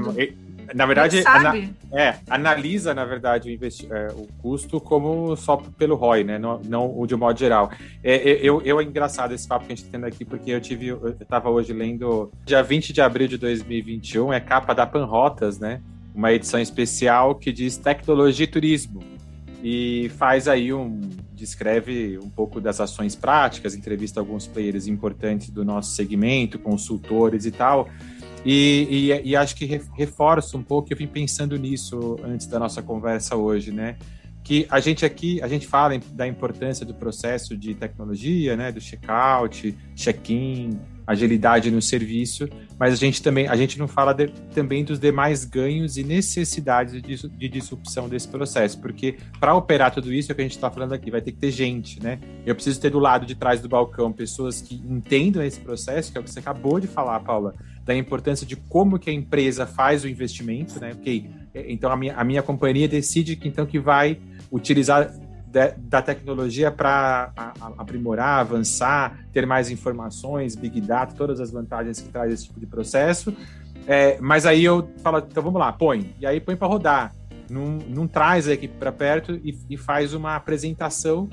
[SPEAKER 1] Na verdade, ana, é, analisa, na verdade, o, é, o custo como só pelo ROI, né? Não, não o de um modo geral. É, é eu, eu é engraçado esse papo que a gente está tendo aqui, porque eu tive. Eu estava hoje lendo dia 20 de abril de 2021, é capa da Panrotas, né? Uma edição especial que diz tecnologia e turismo. E faz aí um. descreve um pouco das ações práticas, entrevista alguns players importantes do nosso segmento, consultores e tal. E, e, e, acho que reforça um pouco, eu vim pensando nisso antes da nossa conversa hoje, né? que a gente aqui, a gente fala da importância do processo de tecnologia, né, do check-out, check-in, agilidade no serviço, mas a gente também, a gente não fala de, também dos demais ganhos e necessidades de, de disrupção desse processo, porque para operar tudo isso é o que a gente está falando aqui, vai ter que ter gente, né? Eu preciso ter do lado de trás do balcão pessoas que entendam esse processo, que é o que você acabou de falar, Paula, da importância de como que a empresa faz o investimento, né? Ok, então a minha, a minha companhia decide que então que vai utilizar de, da tecnologia para aprimorar, avançar, ter mais informações, big data, todas as vantagens que traz esse tipo de processo. É, mas aí eu falo, então vamos lá, põe. E aí põe para rodar. Não, não traz a equipe para perto e, e faz uma apresentação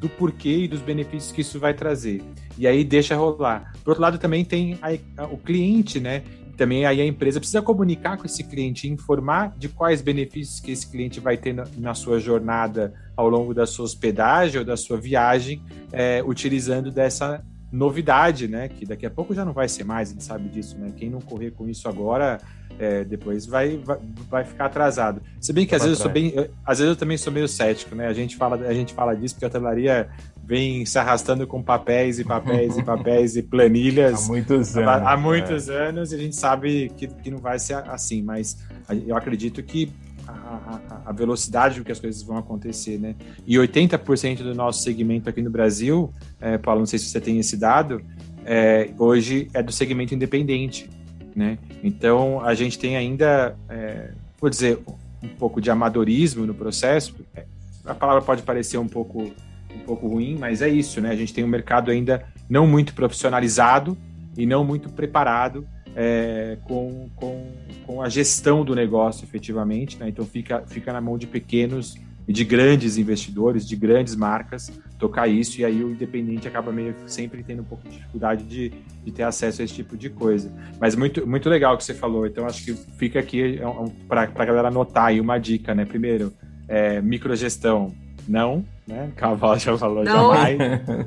[SPEAKER 1] do porquê e dos benefícios que isso vai trazer. E aí deixa rolar. Por outro lado, também tem a, a, o cliente, né? Também aí a empresa precisa comunicar com esse cliente, informar de quais benefícios que esse cliente vai ter na, na sua jornada ao longo da sua hospedagem ou da sua viagem, é, utilizando dessa novidade, né? Que daqui a pouco já não vai ser mais, a gente sabe disso, né? Quem não correr com isso agora, é, depois vai, vai, vai, ficar atrasado. Se bem que às vezes, bem, eu, às vezes eu também sou meio cético, né? A gente fala, a gente fala disso porque a hotelaria vem se arrastando com papéis e papéis e papéis e planilhas
[SPEAKER 3] há muitos anos.
[SPEAKER 1] Há, há muitos é. anos e a gente sabe que, que não vai ser assim, mas eu acredito que a, a, velocidade com que as coisas vão acontecer, né? E 80% do nosso segmento aqui no Brasil, é, Paulo, não sei se você tem esse dado, é, hoje é do segmento independente, né? Então a gente tem ainda, é, vou dizer, um pouco de amadorismo no processo. É, a palavra pode parecer um pouco um pouco ruim, mas é isso, né? A gente tem um mercado ainda não muito profissionalizado e não muito preparado é, com, com, com a gestão do negócio efetivamente. Né? Então fica, fica na mão de pequenos e de grandes investidores, de grandes marcas, tocar isso, e aí o independente acaba meio sempre tendo um pouco de dificuldade de, de ter acesso a esse tipo de coisa. Mas muito, muito legal o que você falou, então acho que fica aqui é para a galera anotar aí uma dica, né? Primeiro, é, microgestão, não, né? Cavalo já falou, não. jamais.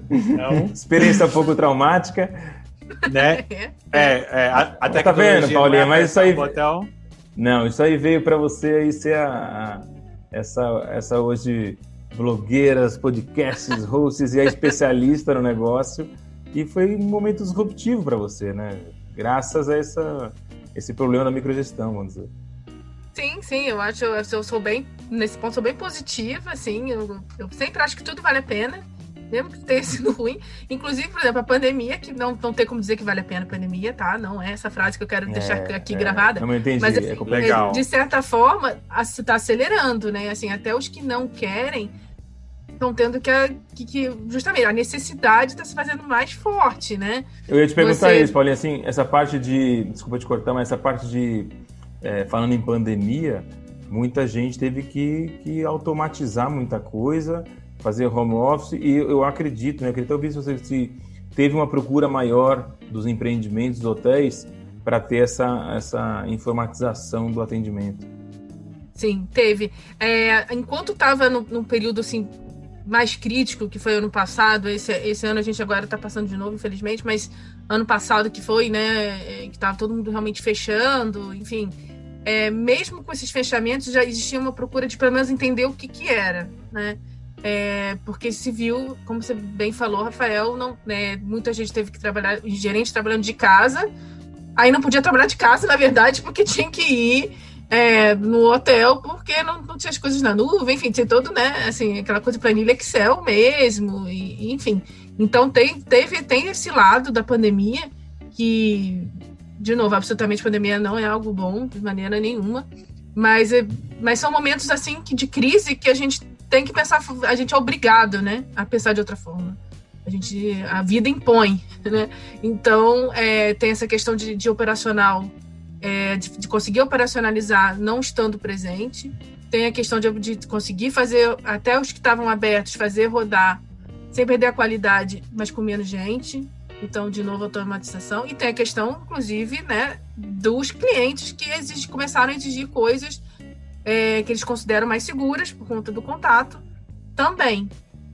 [SPEAKER 3] não. Experiência um pouco traumática
[SPEAKER 1] né? É, é, a, a
[SPEAKER 3] Tá vendo, Paulinha? Mas isso aí. Hotel. Não, isso aí veio para você aí ser a, a, essa, essa hoje blogueiras, podcasts, hosts e a especialista no negócio. E foi um momento disruptivo para você, né? Graças a essa, esse problema da microgestão, vamos dizer.
[SPEAKER 4] Sim, sim, eu acho, eu sou bem, nesse ponto, sou bem positiva, assim, eu, eu sempre acho que tudo vale a pena mesmo que tenha sido ruim. Inclusive, por exemplo, a pandemia, que não, não tem como dizer que vale a pena a pandemia, tá? Não é essa frase que eu quero deixar é, aqui é, gravada.
[SPEAKER 3] Não entendi,
[SPEAKER 4] mas,
[SPEAKER 3] assim, é legal.
[SPEAKER 4] de certa forma, está acelerando, né? Assim, até os que não querem estão tendo que, que, que, justamente a necessidade está se fazendo mais forte, né?
[SPEAKER 3] Eu ia te perguntar Você... isso, Paulinho, assim, essa parte de, desculpa te cortar, mas essa parte de, é, falando em pandemia, muita gente teve que, que automatizar muita coisa, fazer home office e eu acredito, né, acredito ouvir se você se teve uma procura maior dos empreendimentos, dos hotéis, para ter essa, essa informatização do atendimento.
[SPEAKER 4] Sim, teve. É, enquanto estava num período assim mais crítico, que foi ano passado, esse, esse ano a gente agora está passando de novo, infelizmente, mas ano passado que foi, né, é, que estava todo mundo realmente fechando, enfim, é, mesmo com esses fechamentos já existia uma procura de pelo menos entender o que que era, né? É, porque se viu, como você bem falou, Rafael, não, né, muita gente teve que trabalhar, gerente trabalhando de casa, aí não podia trabalhar de casa, na verdade, porque tinha que ir é, no hotel, porque não, não, tinha as coisas na nuvem, enfim, tinha todo, né, assim, aquela coisa de planilha Excel mesmo, e, enfim. Então tem, teve, tem esse lado da pandemia que, de novo, absolutamente pandemia não é algo bom, de maneira nenhuma, mas, é, mas são momentos, assim, que, de crise que a gente tem que pensar, a gente é obrigado, né, a pensar de outra forma. A gente, a vida impõe, né? Então, é, tem essa questão de, de operacional, é, de, de, conseguir operacionalizar não estando presente. Tem a questão de, de conseguir fazer, até os que estavam abertos, fazer rodar sem perder a qualidade, mas com menos gente. Então, de novo, automatização. E tem a questão, inclusive, né, dos clientes que exige, começaram a exigir coisas é, que eles consideram mais seguras por conta do contato também.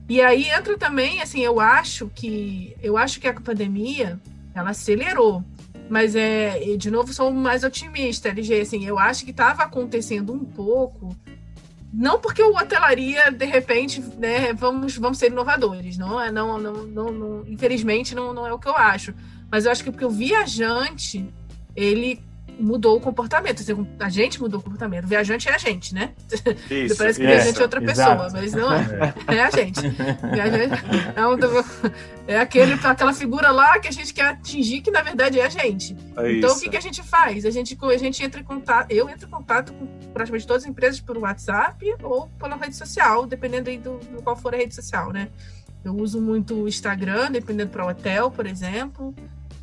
[SPEAKER 4] E aí entra também, assim, eu acho que eu acho que a pandemia ela acelerou, mas é de novo sou mais otimista, LG, assim, eu acho que estava acontecendo um pouco não porque o hotelaria, de repente, né, vamos, vamos ser inovadores, não é, não, não, não, não, infelizmente não, não é o que eu acho. Mas eu acho que porque o viajante, ele mudou o comportamento. A gente mudou o comportamento. O viajante é a gente, né? Isso, Parece que o viajante é outra pessoa, mas não é. É, é a gente. É, um, é aquele, aquela figura lá que a gente quer atingir, que na verdade é a gente. É então, o que, que a gente faz? A gente, a gente entra em contato, eu entro em contato com praticamente todas as empresas por WhatsApp ou pela rede social, dependendo aí do, do qual for a rede social, né? Eu uso muito o Instagram, dependendo para o hotel, por exemplo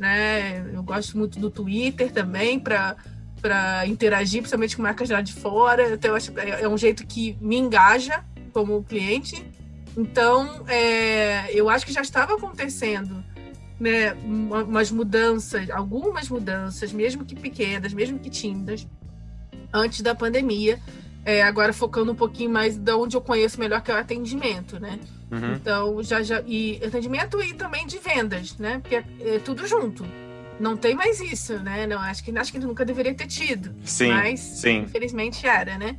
[SPEAKER 4] né? Eu gosto muito do Twitter também para para interagir, principalmente com marcas lá de fora. Então, eu acho é, é um jeito que me engaja como cliente. Então, é, eu acho que já estava acontecendo né, umas mudanças, algumas mudanças, mesmo que pequenas, mesmo que tímidas, antes da pandemia. É, agora focando um pouquinho mais de onde eu conheço melhor, que é o atendimento, né? Uhum. Então, já, já. E atendimento e também de vendas, né? Porque é, é, tudo junto. Não tem mais isso, né? Não, acho que, acho que nunca deveria ter tido.
[SPEAKER 1] Sim.
[SPEAKER 4] Mas,
[SPEAKER 1] sim.
[SPEAKER 4] infelizmente, era, né?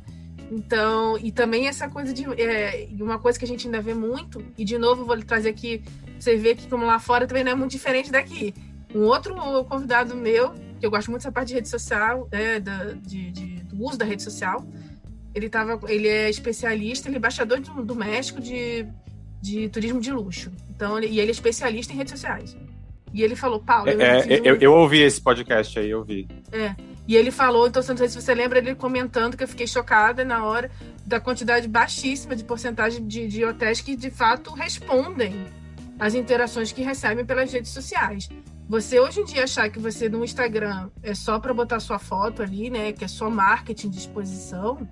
[SPEAKER 4] Então, e também essa coisa de. É, uma coisa que a gente ainda vê muito, e de novo vou trazer aqui, você vê que como lá fora também não é muito diferente daqui. Um outro convidado meu, que eu gosto muito dessa parte de rede social, é, da, de, de, do uso da rede social, ele, tava, ele é especialista, ele é embaixador do, do México de, de turismo de luxo. Então, ele, e ele é especialista em redes sociais. E ele falou, Paulo.
[SPEAKER 1] Eu, é, é eu, eu, ouvi esse podcast aí, eu vi.
[SPEAKER 4] É. E ele falou, então, não sei se você lembra, ele comentando que eu fiquei chocada na hora da quantidade baixíssima de porcentagem de, de hotéis que de fato respondem às interações que recebem pelas redes sociais. Você hoje em dia achar que você no Instagram é só para botar sua foto ali, né, que é só marketing de exposição,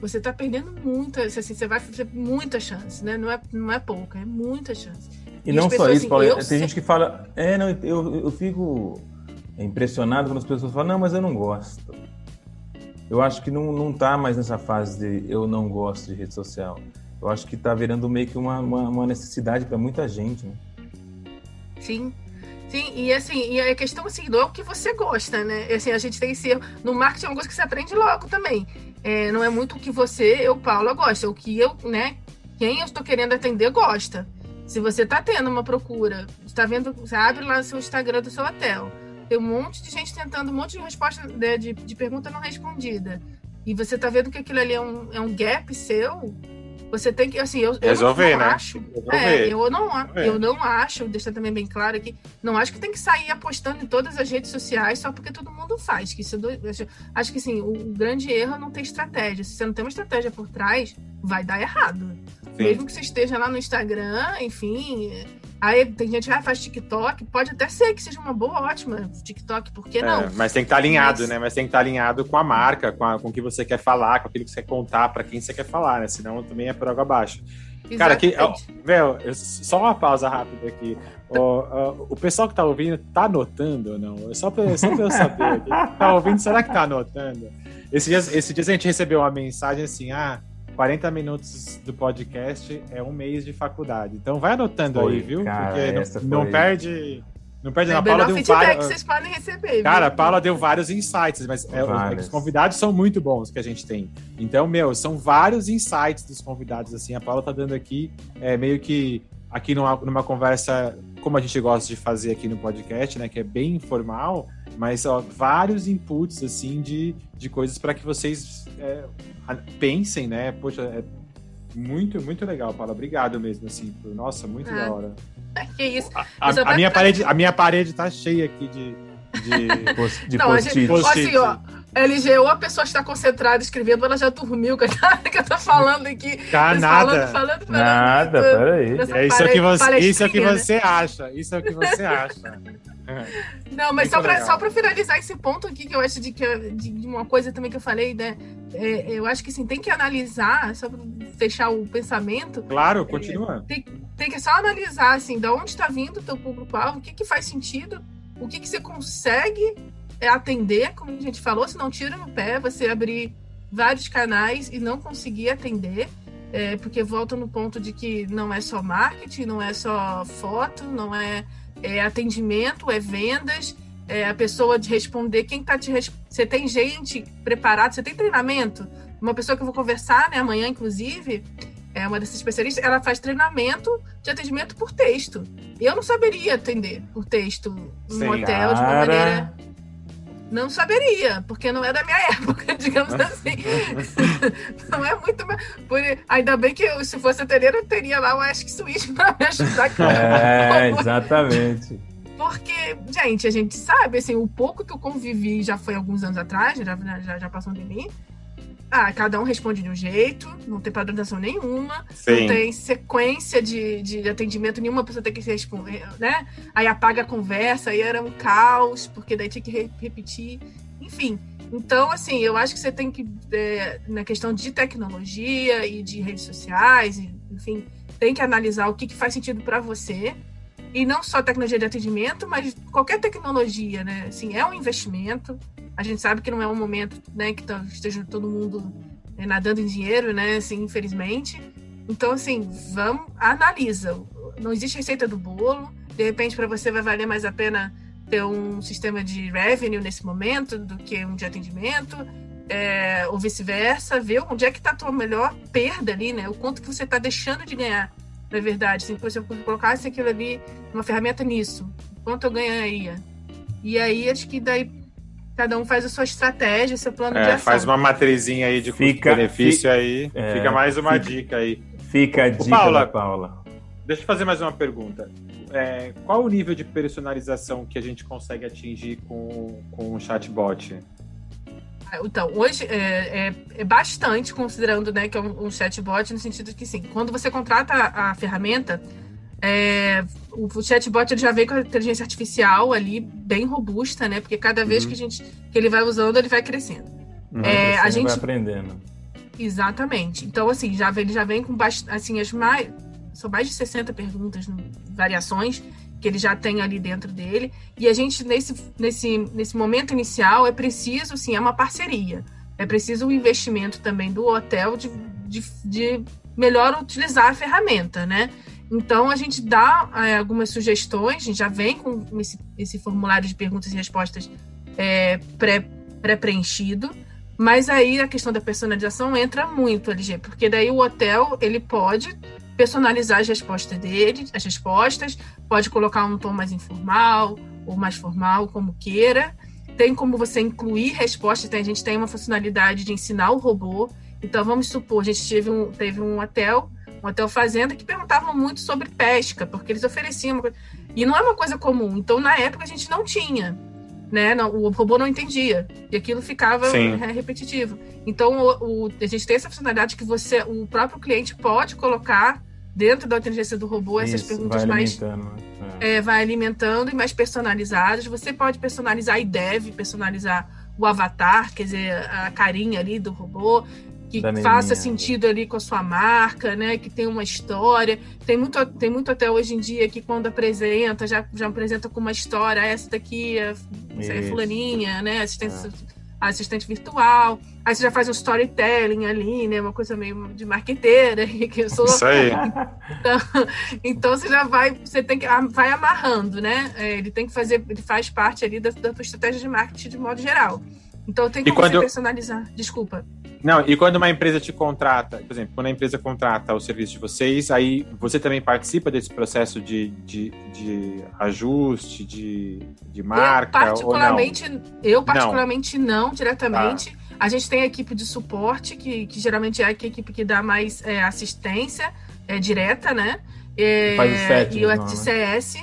[SPEAKER 4] você está perdendo muita, assim, você vai ter muita chance, né? Não é, não é pouca, é muita chance.
[SPEAKER 3] E, e não só isso, assim, Paulo, tem sei... gente que fala, é, não, eu, eu fico impressionado quando as pessoas falam, não, mas eu não gosto. Eu acho que não, não tá mais nessa fase de eu não gosto de rede social. Eu acho que está virando meio que uma, uma, uma necessidade para muita gente, né?
[SPEAKER 4] Sim, Sim, e assim, e a questão assim, não é o que você gosta, né? Assim, a gente tem esse No marketing é uma coisa que você aprende logo também. É, não é muito o que você, eu, Paula, gosta, é o que eu, né? Quem eu estou querendo atender gosta. Se você está tendo uma procura, está vendo, você abre lá o seu Instagram do seu hotel, tem um monte de gente tentando um monte de resposta de, né, de, de pergunta não respondida. E você está vendo que aquilo ali é um, é um gap seu, você tem que, assim, eu,
[SPEAKER 1] Resolver,
[SPEAKER 4] eu
[SPEAKER 1] não,
[SPEAKER 4] né? acho. É, eu não, eu não acho, deixar também bem claro aqui, não acho que tem que sair apostando em todas as redes sociais só porque todo mundo faz. Que isso, acho, acho que sim, o, o grande erro é não ter estratégia. Se você não tem uma estratégia por trás, vai dar errado. Sim. Mesmo que você esteja lá no Instagram, enfim, Aí tem gente que ah, faz TikTok, pode até ser que seja uma boa, ótima TikTok, por que é, não?
[SPEAKER 1] Mas tem que estar tá alinhado, mas... né? Mas tem que estar tá alinhado com a marca, com, a, com o que você quer falar, com aquilo que você quer contar para quem você quer falar, né? Senão também é por água abaixo. Exatamente. Cara, aqui, ó, meu, só uma pausa rápida aqui. O, o pessoal que tá ouvindo, tá anotando ou não? Só pra, só pra eu saber. Tá ouvindo, será que tá anotando? Esse dia, esse dia a gente recebeu uma mensagem assim, ah, 40 minutos do podcast é um mês de faculdade. Então vai anotando foi, aí, viu?
[SPEAKER 3] Cara,
[SPEAKER 1] Porque não, não perde. Não perde,
[SPEAKER 4] a Paula deu vários. vocês podem receber.
[SPEAKER 1] Cara, a Paula deu vários insights, mas é, os convidados são muito bons que a gente tem. Então, meu, são vários insights dos convidados. Assim, a Paula tá dando aqui é, meio que aqui numa, numa conversa como a gente gosta de fazer aqui no podcast, né? Que é bem informal, mas ó, vários inputs assim de, de coisas para que vocês é, pensem, né? Poxa, é muito, muito legal, Paula. Obrigado mesmo, assim. Por, nossa, muito ah, da hora.
[SPEAKER 4] Que isso.
[SPEAKER 1] A, a, a minha parede, a minha parede tá cheia aqui de, de,
[SPEAKER 3] post, de post-it. Post
[SPEAKER 4] assim, ó, LG, ou a pessoa está concentrada escrevendo, ou ela já dormiu, que eu tô falando aqui.
[SPEAKER 1] Tá nada.
[SPEAKER 4] Falando, falando, falando,
[SPEAKER 3] nada, peraí.
[SPEAKER 1] É isso, que você, isso é o que você acha. Isso é o que você acha.
[SPEAKER 4] Não, mas só para só pra finalizar esse ponto aqui, que eu acho de, que, de, uma coisa também que eu falei, né? É, eu acho que assim, tem que analisar, só para fechar o pensamento.
[SPEAKER 1] Claro, continua.
[SPEAKER 4] É, tem, tem, que só analisar, assim, de onde está vindo o teu público-alvo, o que, que faz sentido, o que, que você consegue é, atender, como a gente falou, se não tira no pé, você abrir vários canais e não conseguir atender. É, porque volta no ponto de que não é só marketing, não é só foto, não é é atendimento, é vendas, é, a pessoa de responder, quem tá te Você tem gente preparada, você tem treinamento? Uma pessoa que eu vou conversar, né, amanhã, inclusive, é uma dessas especialistas, ela faz treinamento de atendimento por texto. Eu não saberia atender por texto no hotel de uma maneira. Não saberia, porque não é da minha época, digamos assim. não é muito. Por... Ainda bem que eu, se fosse atender, eu teria lá o Ask Switch para me ajudar.
[SPEAKER 3] É, exatamente.
[SPEAKER 4] Porque, gente, a gente sabe, assim, o pouco que eu convivi já foi alguns anos atrás, já, já, já passou de mim. Ah, cada um responde de um jeito, não tem padronização nenhuma, Sim. não tem sequência de, de atendimento nenhuma, a pessoa tem que responder, né? Aí apaga a conversa, aí era um caos, porque daí tinha que re repetir. Enfim, então, assim, eu acho que você tem que, é, na questão de tecnologia e de redes sociais, enfim, tem que analisar o que, que faz sentido para você e não só tecnologia de atendimento, mas qualquer tecnologia, né? Assim, é um investimento. A gente sabe que não é um momento, né, que tá, esteja todo mundo né, nadando em dinheiro, né? Assim, infelizmente. Então, assim, vamos, analisa. Não existe receita do bolo. De repente, para você vai valer mais a pena ter um sistema de revenue nesse momento do que um de atendimento. É, ou vice-versa, ver onde é que está a tua melhor perda ali, né? O quanto que você está deixando de ganhar na verdade. Assim, se eu colocasse aquilo ali, uma ferramenta nisso, quanto eu ganharia? E aí, acho que daí cada um faz a sua estratégia, seu plano é, de ação.
[SPEAKER 1] Faz uma matrizinha aí de custo-benefício aí. É, fica mais uma fica, dica aí.
[SPEAKER 3] Fica a dica Paula, Paula.
[SPEAKER 1] Deixa eu fazer mais uma pergunta. É, qual o nível de personalização que a gente consegue atingir com, com o chatbot?
[SPEAKER 4] Então, hoje é, é, é, bastante, considerando né, que é um, um, chatbot, no sentido que, sim, quando você contrata a, a ferramenta, é, o, chatbot ele já vem com a inteligência artificial ali, bem robusta, né? Porque cada vez uhum. que, a gente, que ele vai usando, ele vai crescendo.
[SPEAKER 3] Uhum, é, a gente vai aprendendo.
[SPEAKER 4] Exatamente. Então, assim, já, ele já vem com bastante, assim, as mais, são mais de 60 perguntas, variações, que ele já tem ali dentro dele. E a gente, nesse, nesse, nesse momento inicial, é preciso, sim, é uma parceria. É preciso um investimento também do hotel de, de, de melhor utilizar a ferramenta, né? Então, a gente dá é, algumas sugestões, a gente já vem com esse, esse formulário de perguntas e respostas é, pré-preenchido, pré mas aí a questão da personalização entra muito, LG, porque daí o hotel, ele pode personalizar as respostas dele, as respostas, pode colocar um tom mais informal ou mais formal, como queira. Tem como você incluir respostas, tem, a gente tem uma funcionalidade de ensinar o robô. Então, vamos supor, a gente teve um, teve um hotel, um hotel fazenda, que perguntavam muito sobre pesca, porque eles ofereciam. E não é uma coisa comum. Então, na época, a gente não tinha. Né? Não, o robô não entendia. E aquilo ficava Sim. repetitivo. Então, o, o, a gente tem essa funcionalidade que você, o próprio cliente pode colocar dentro da inteligência do robô essas Isso, perguntas mais né? é. É, vai alimentando e mais personalizadas. Você pode personalizar e deve personalizar o avatar, quer dizer, a carinha ali do robô, que faça sentido ali com a sua marca, né? Que tem uma história. Tem muito, tem muito até hoje em dia que quando apresenta, já, já apresenta com uma história. Ah, essa daqui é, é fulaninha, né? Assistência. É assistente virtual. Aí você já faz um storytelling ali, né? Uma coisa meio de marqueteira, que eu sou.
[SPEAKER 1] Isso aí.
[SPEAKER 4] Então, então você já vai, você tem que vai amarrando, né? É, ele tem que fazer, ele faz parte ali da, da tua estratégia de marketing de modo geral. Então tem que quando... personalizar. Desculpa.
[SPEAKER 1] Não, e quando uma empresa te contrata, por exemplo, quando a empresa contrata o serviço de vocês, aí você também participa desse processo de, de, de ajuste, de, de marca?
[SPEAKER 4] Eu particularmente, ou não? Eu particularmente não, não diretamente. Ah. A gente tem a equipe de suporte, que, que geralmente é a equipe que dá mais é, assistência é, direta, né? É,
[SPEAKER 3] Faz o set,
[SPEAKER 4] e o de CS.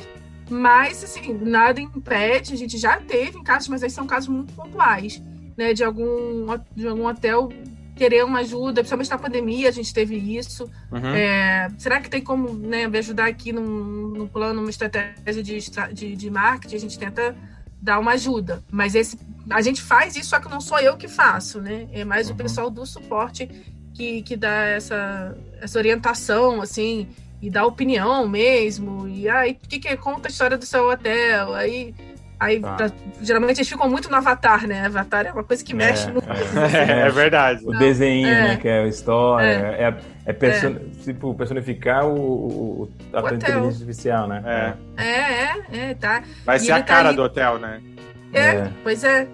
[SPEAKER 4] Mas, assim, nada impede, a gente já teve em casos, mas aí são casos muito pontuais né, de algum, de algum hotel querer uma ajuda, principalmente na pandemia, a gente teve isso. Uhum. É, será que tem como né, me ajudar aqui no, no plano, uma estratégia de, de, de marketing? A gente tenta dar uma ajuda. Mas esse, a gente faz isso, só que não sou eu que faço, né? É mais uhum. o pessoal do suporte que, que dá essa, essa orientação, assim, e dá opinião mesmo. E aí, o que, que conta a história do seu hotel? Aí Aí, tá. pra, geralmente eles ficam muito no Avatar, né? Avatar é uma coisa que mexe
[SPEAKER 1] é,
[SPEAKER 4] muito.
[SPEAKER 1] É, é, verdade.
[SPEAKER 3] O desenho, é, né? Que é a história. É, é, é person... tipo, personificar o, o, a o inteligência artificial, né?
[SPEAKER 4] É, é, é, tá.
[SPEAKER 1] Vai e ser a tá cara tá do hotel, né?
[SPEAKER 4] É, é, pois é.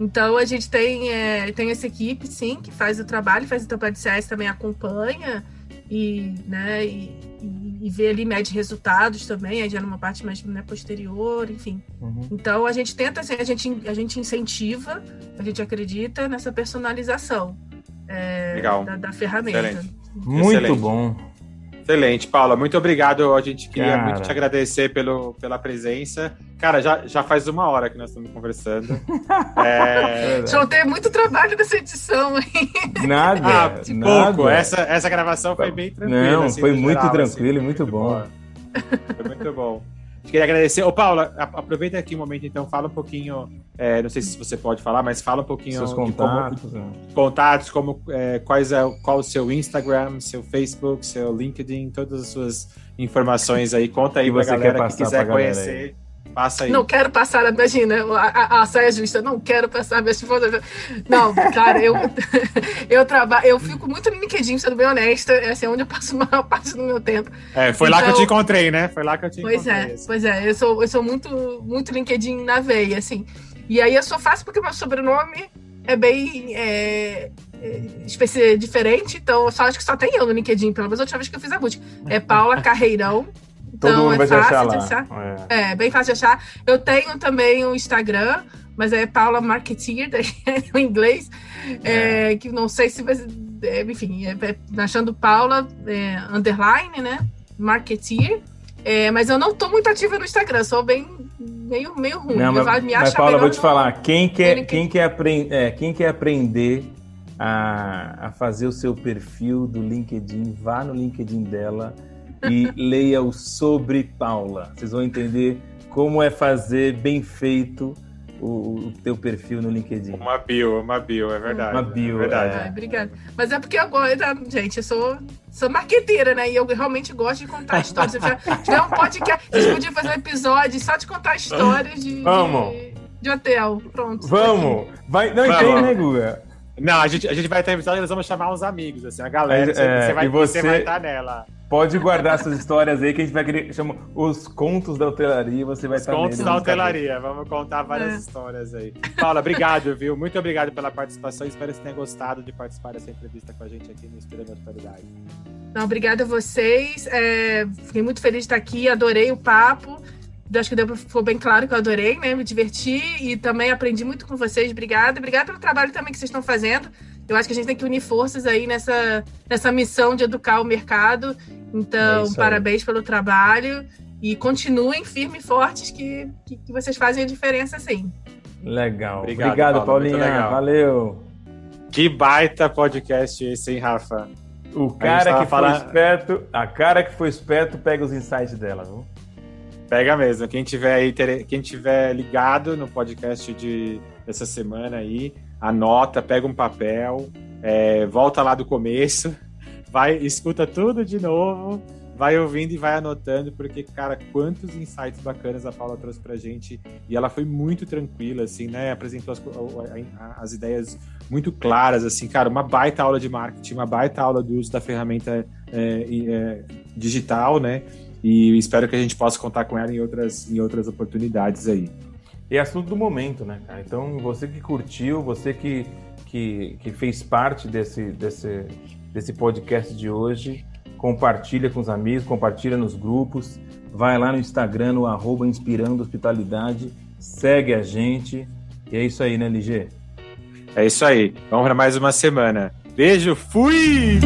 [SPEAKER 4] Então a gente tem, é, tem essa equipe, sim, que faz o trabalho, faz o trabalho de CS também acompanha e, né, e, e, e vê ali, mede resultados também, aí já numa parte mais né, posterior, enfim. Uhum. Então a gente tenta, assim, a gente, a gente incentiva, a gente acredita nessa personalização é, da, da, ferramenta.
[SPEAKER 3] Excelente. Muito Excelente. bom.
[SPEAKER 1] Excelente, Paula. Muito obrigado. A gente queria Cara. muito te agradecer pelo, pela presença. Cara, já, já faz uma hora que nós estamos conversando.
[SPEAKER 4] é... Já tem muito trabalho nessa edição aí.
[SPEAKER 3] Nada. Ah, nada. pouco.
[SPEAKER 1] Essa, essa gravação foi bem tranquila.
[SPEAKER 3] Não, assim, foi muito geral, tranquilo assim, e muito, muito bom.
[SPEAKER 1] Foi muito bom. Queria agradecer. Ô, Paula, aproveita aqui um momento, então, fala um pouquinho. É, não sei se você pode falar, mas fala um pouquinho
[SPEAKER 3] Seus contatos, como, né?
[SPEAKER 1] contatos, como é, quais é, qual o seu Instagram, seu Facebook, seu LinkedIn, todas as suas informações aí. Conta aí pra galera que quiser conhecer. Passa aí.
[SPEAKER 4] Não quero passar, imagina, a, a, a saia justa, não quero passar minha esposa. Não, cara, eu, eu trabalho, eu fico muito no LinkedIn, sendo bem honesta, é assim, onde eu passo a maior parte do meu tempo.
[SPEAKER 1] É, foi então, lá que eu te então, encontrei, né? Foi lá que eu te
[SPEAKER 4] pois
[SPEAKER 1] encontrei.
[SPEAKER 4] É, assim. Pois é, eu sou, eu sou muito, muito LinkedIn na veia, assim. E aí eu sou fácil porque meu sobrenome é bem é, é, diferente, então eu só acho que só tem eu no LinkedIn, pelo menos a última vez que eu fiz a busca. É Paula Carreirão.
[SPEAKER 3] Todo então, mundo é vai fácil achar
[SPEAKER 4] de achar. É. é. bem fácil de achar. Eu tenho também o um Instagram, mas é Paula Marketeer, em inglês, é. É, que não sei se vai. É, enfim, é, é, achando Paula underline, né? Marketeer. mas eu não tô muito ativa no Instagram, sou bem meio, meio ruim.
[SPEAKER 3] Não, mas, me mas Paula, vou te falar, quem quer, quem, quer aprender, quem quer aprender a, a fazer o seu perfil do LinkedIn, vá no LinkedIn dela e leia o sobre Paula. Vocês vão entender como é fazer bem feito o, o teu perfil no LinkedIn.
[SPEAKER 1] Uma bio, uma bio, é verdade.
[SPEAKER 3] Uma bio,
[SPEAKER 1] é verdade. É.
[SPEAKER 4] obrigada. Mas é porque agora, gente, eu sou, sou marqueteira, né? E eu realmente gosto de contar histórias. Se tiver um podcast, a gente podia fazer um episódio só de contar histórias de,
[SPEAKER 3] Vamos.
[SPEAKER 4] de, de hotel. Pronto.
[SPEAKER 3] Vamos! Vai, não Vamos. tem, né, Guga?
[SPEAKER 1] Não, a gente, a gente vai ter episódio e nós vamos chamar uns amigos, assim, a galera. É, você, vai, você... você vai estar nela.
[SPEAKER 3] Pode guardar essas histórias aí que a gente vai querer. Chama os contos da hotelaria. Você vai
[SPEAKER 1] os estar Contos da hotelaria. Vamos contar várias é. histórias aí. Paula, obrigado, viu? Muito obrigado pela participação. Espero que você tenha gostado de participar dessa entrevista com a gente aqui no Inspirando Atualidade.
[SPEAKER 4] Não, obrigada a vocês. É, fiquei muito feliz de estar aqui. Adorei o papo. Acho que deu, ficou bem claro que eu adorei, né? Me diverti e também aprendi muito com vocês. Obrigada. Obrigada pelo trabalho também que vocês estão fazendo. Eu acho que a gente tem que unir forças aí nessa, nessa missão de educar o mercado. Então, é parabéns pelo trabalho e continuem firmes e fortes que, que, que, vocês fazem a diferença sim.
[SPEAKER 3] Legal. Obrigado, Obrigado Paulinha. Valeu.
[SPEAKER 1] Que baita podcast esse, hein, Rafa?
[SPEAKER 3] O cara que falando... foi esperto, a cara que foi esperto pega os insights dela, viu?
[SPEAKER 1] Pega mesmo. Quem tiver aí, quem tiver ligado no podcast de dessa semana aí, anota, pega um papel, é, volta lá do começo, vai, escuta tudo de novo, vai ouvindo e vai anotando, porque, cara, quantos insights bacanas a Paula trouxe pra gente. E ela foi muito tranquila, assim, né? Apresentou as, as ideias muito claras, assim, cara, uma baita aula de marketing, uma baita aula do uso da ferramenta é, é, digital, né? E espero que a gente possa contar com ela em outras, em outras oportunidades aí.
[SPEAKER 3] E é assunto do momento, né, cara? Então, você que curtiu, você que, que, que fez parte desse, desse, desse podcast de hoje, compartilha com os amigos, compartilha nos grupos, vai lá no Instagram, no arroba Inspirando Hospitalidade, segue a gente. E é isso aí, né, LG?
[SPEAKER 1] É isso aí. Vamos para mais uma semana. Beijo, fui!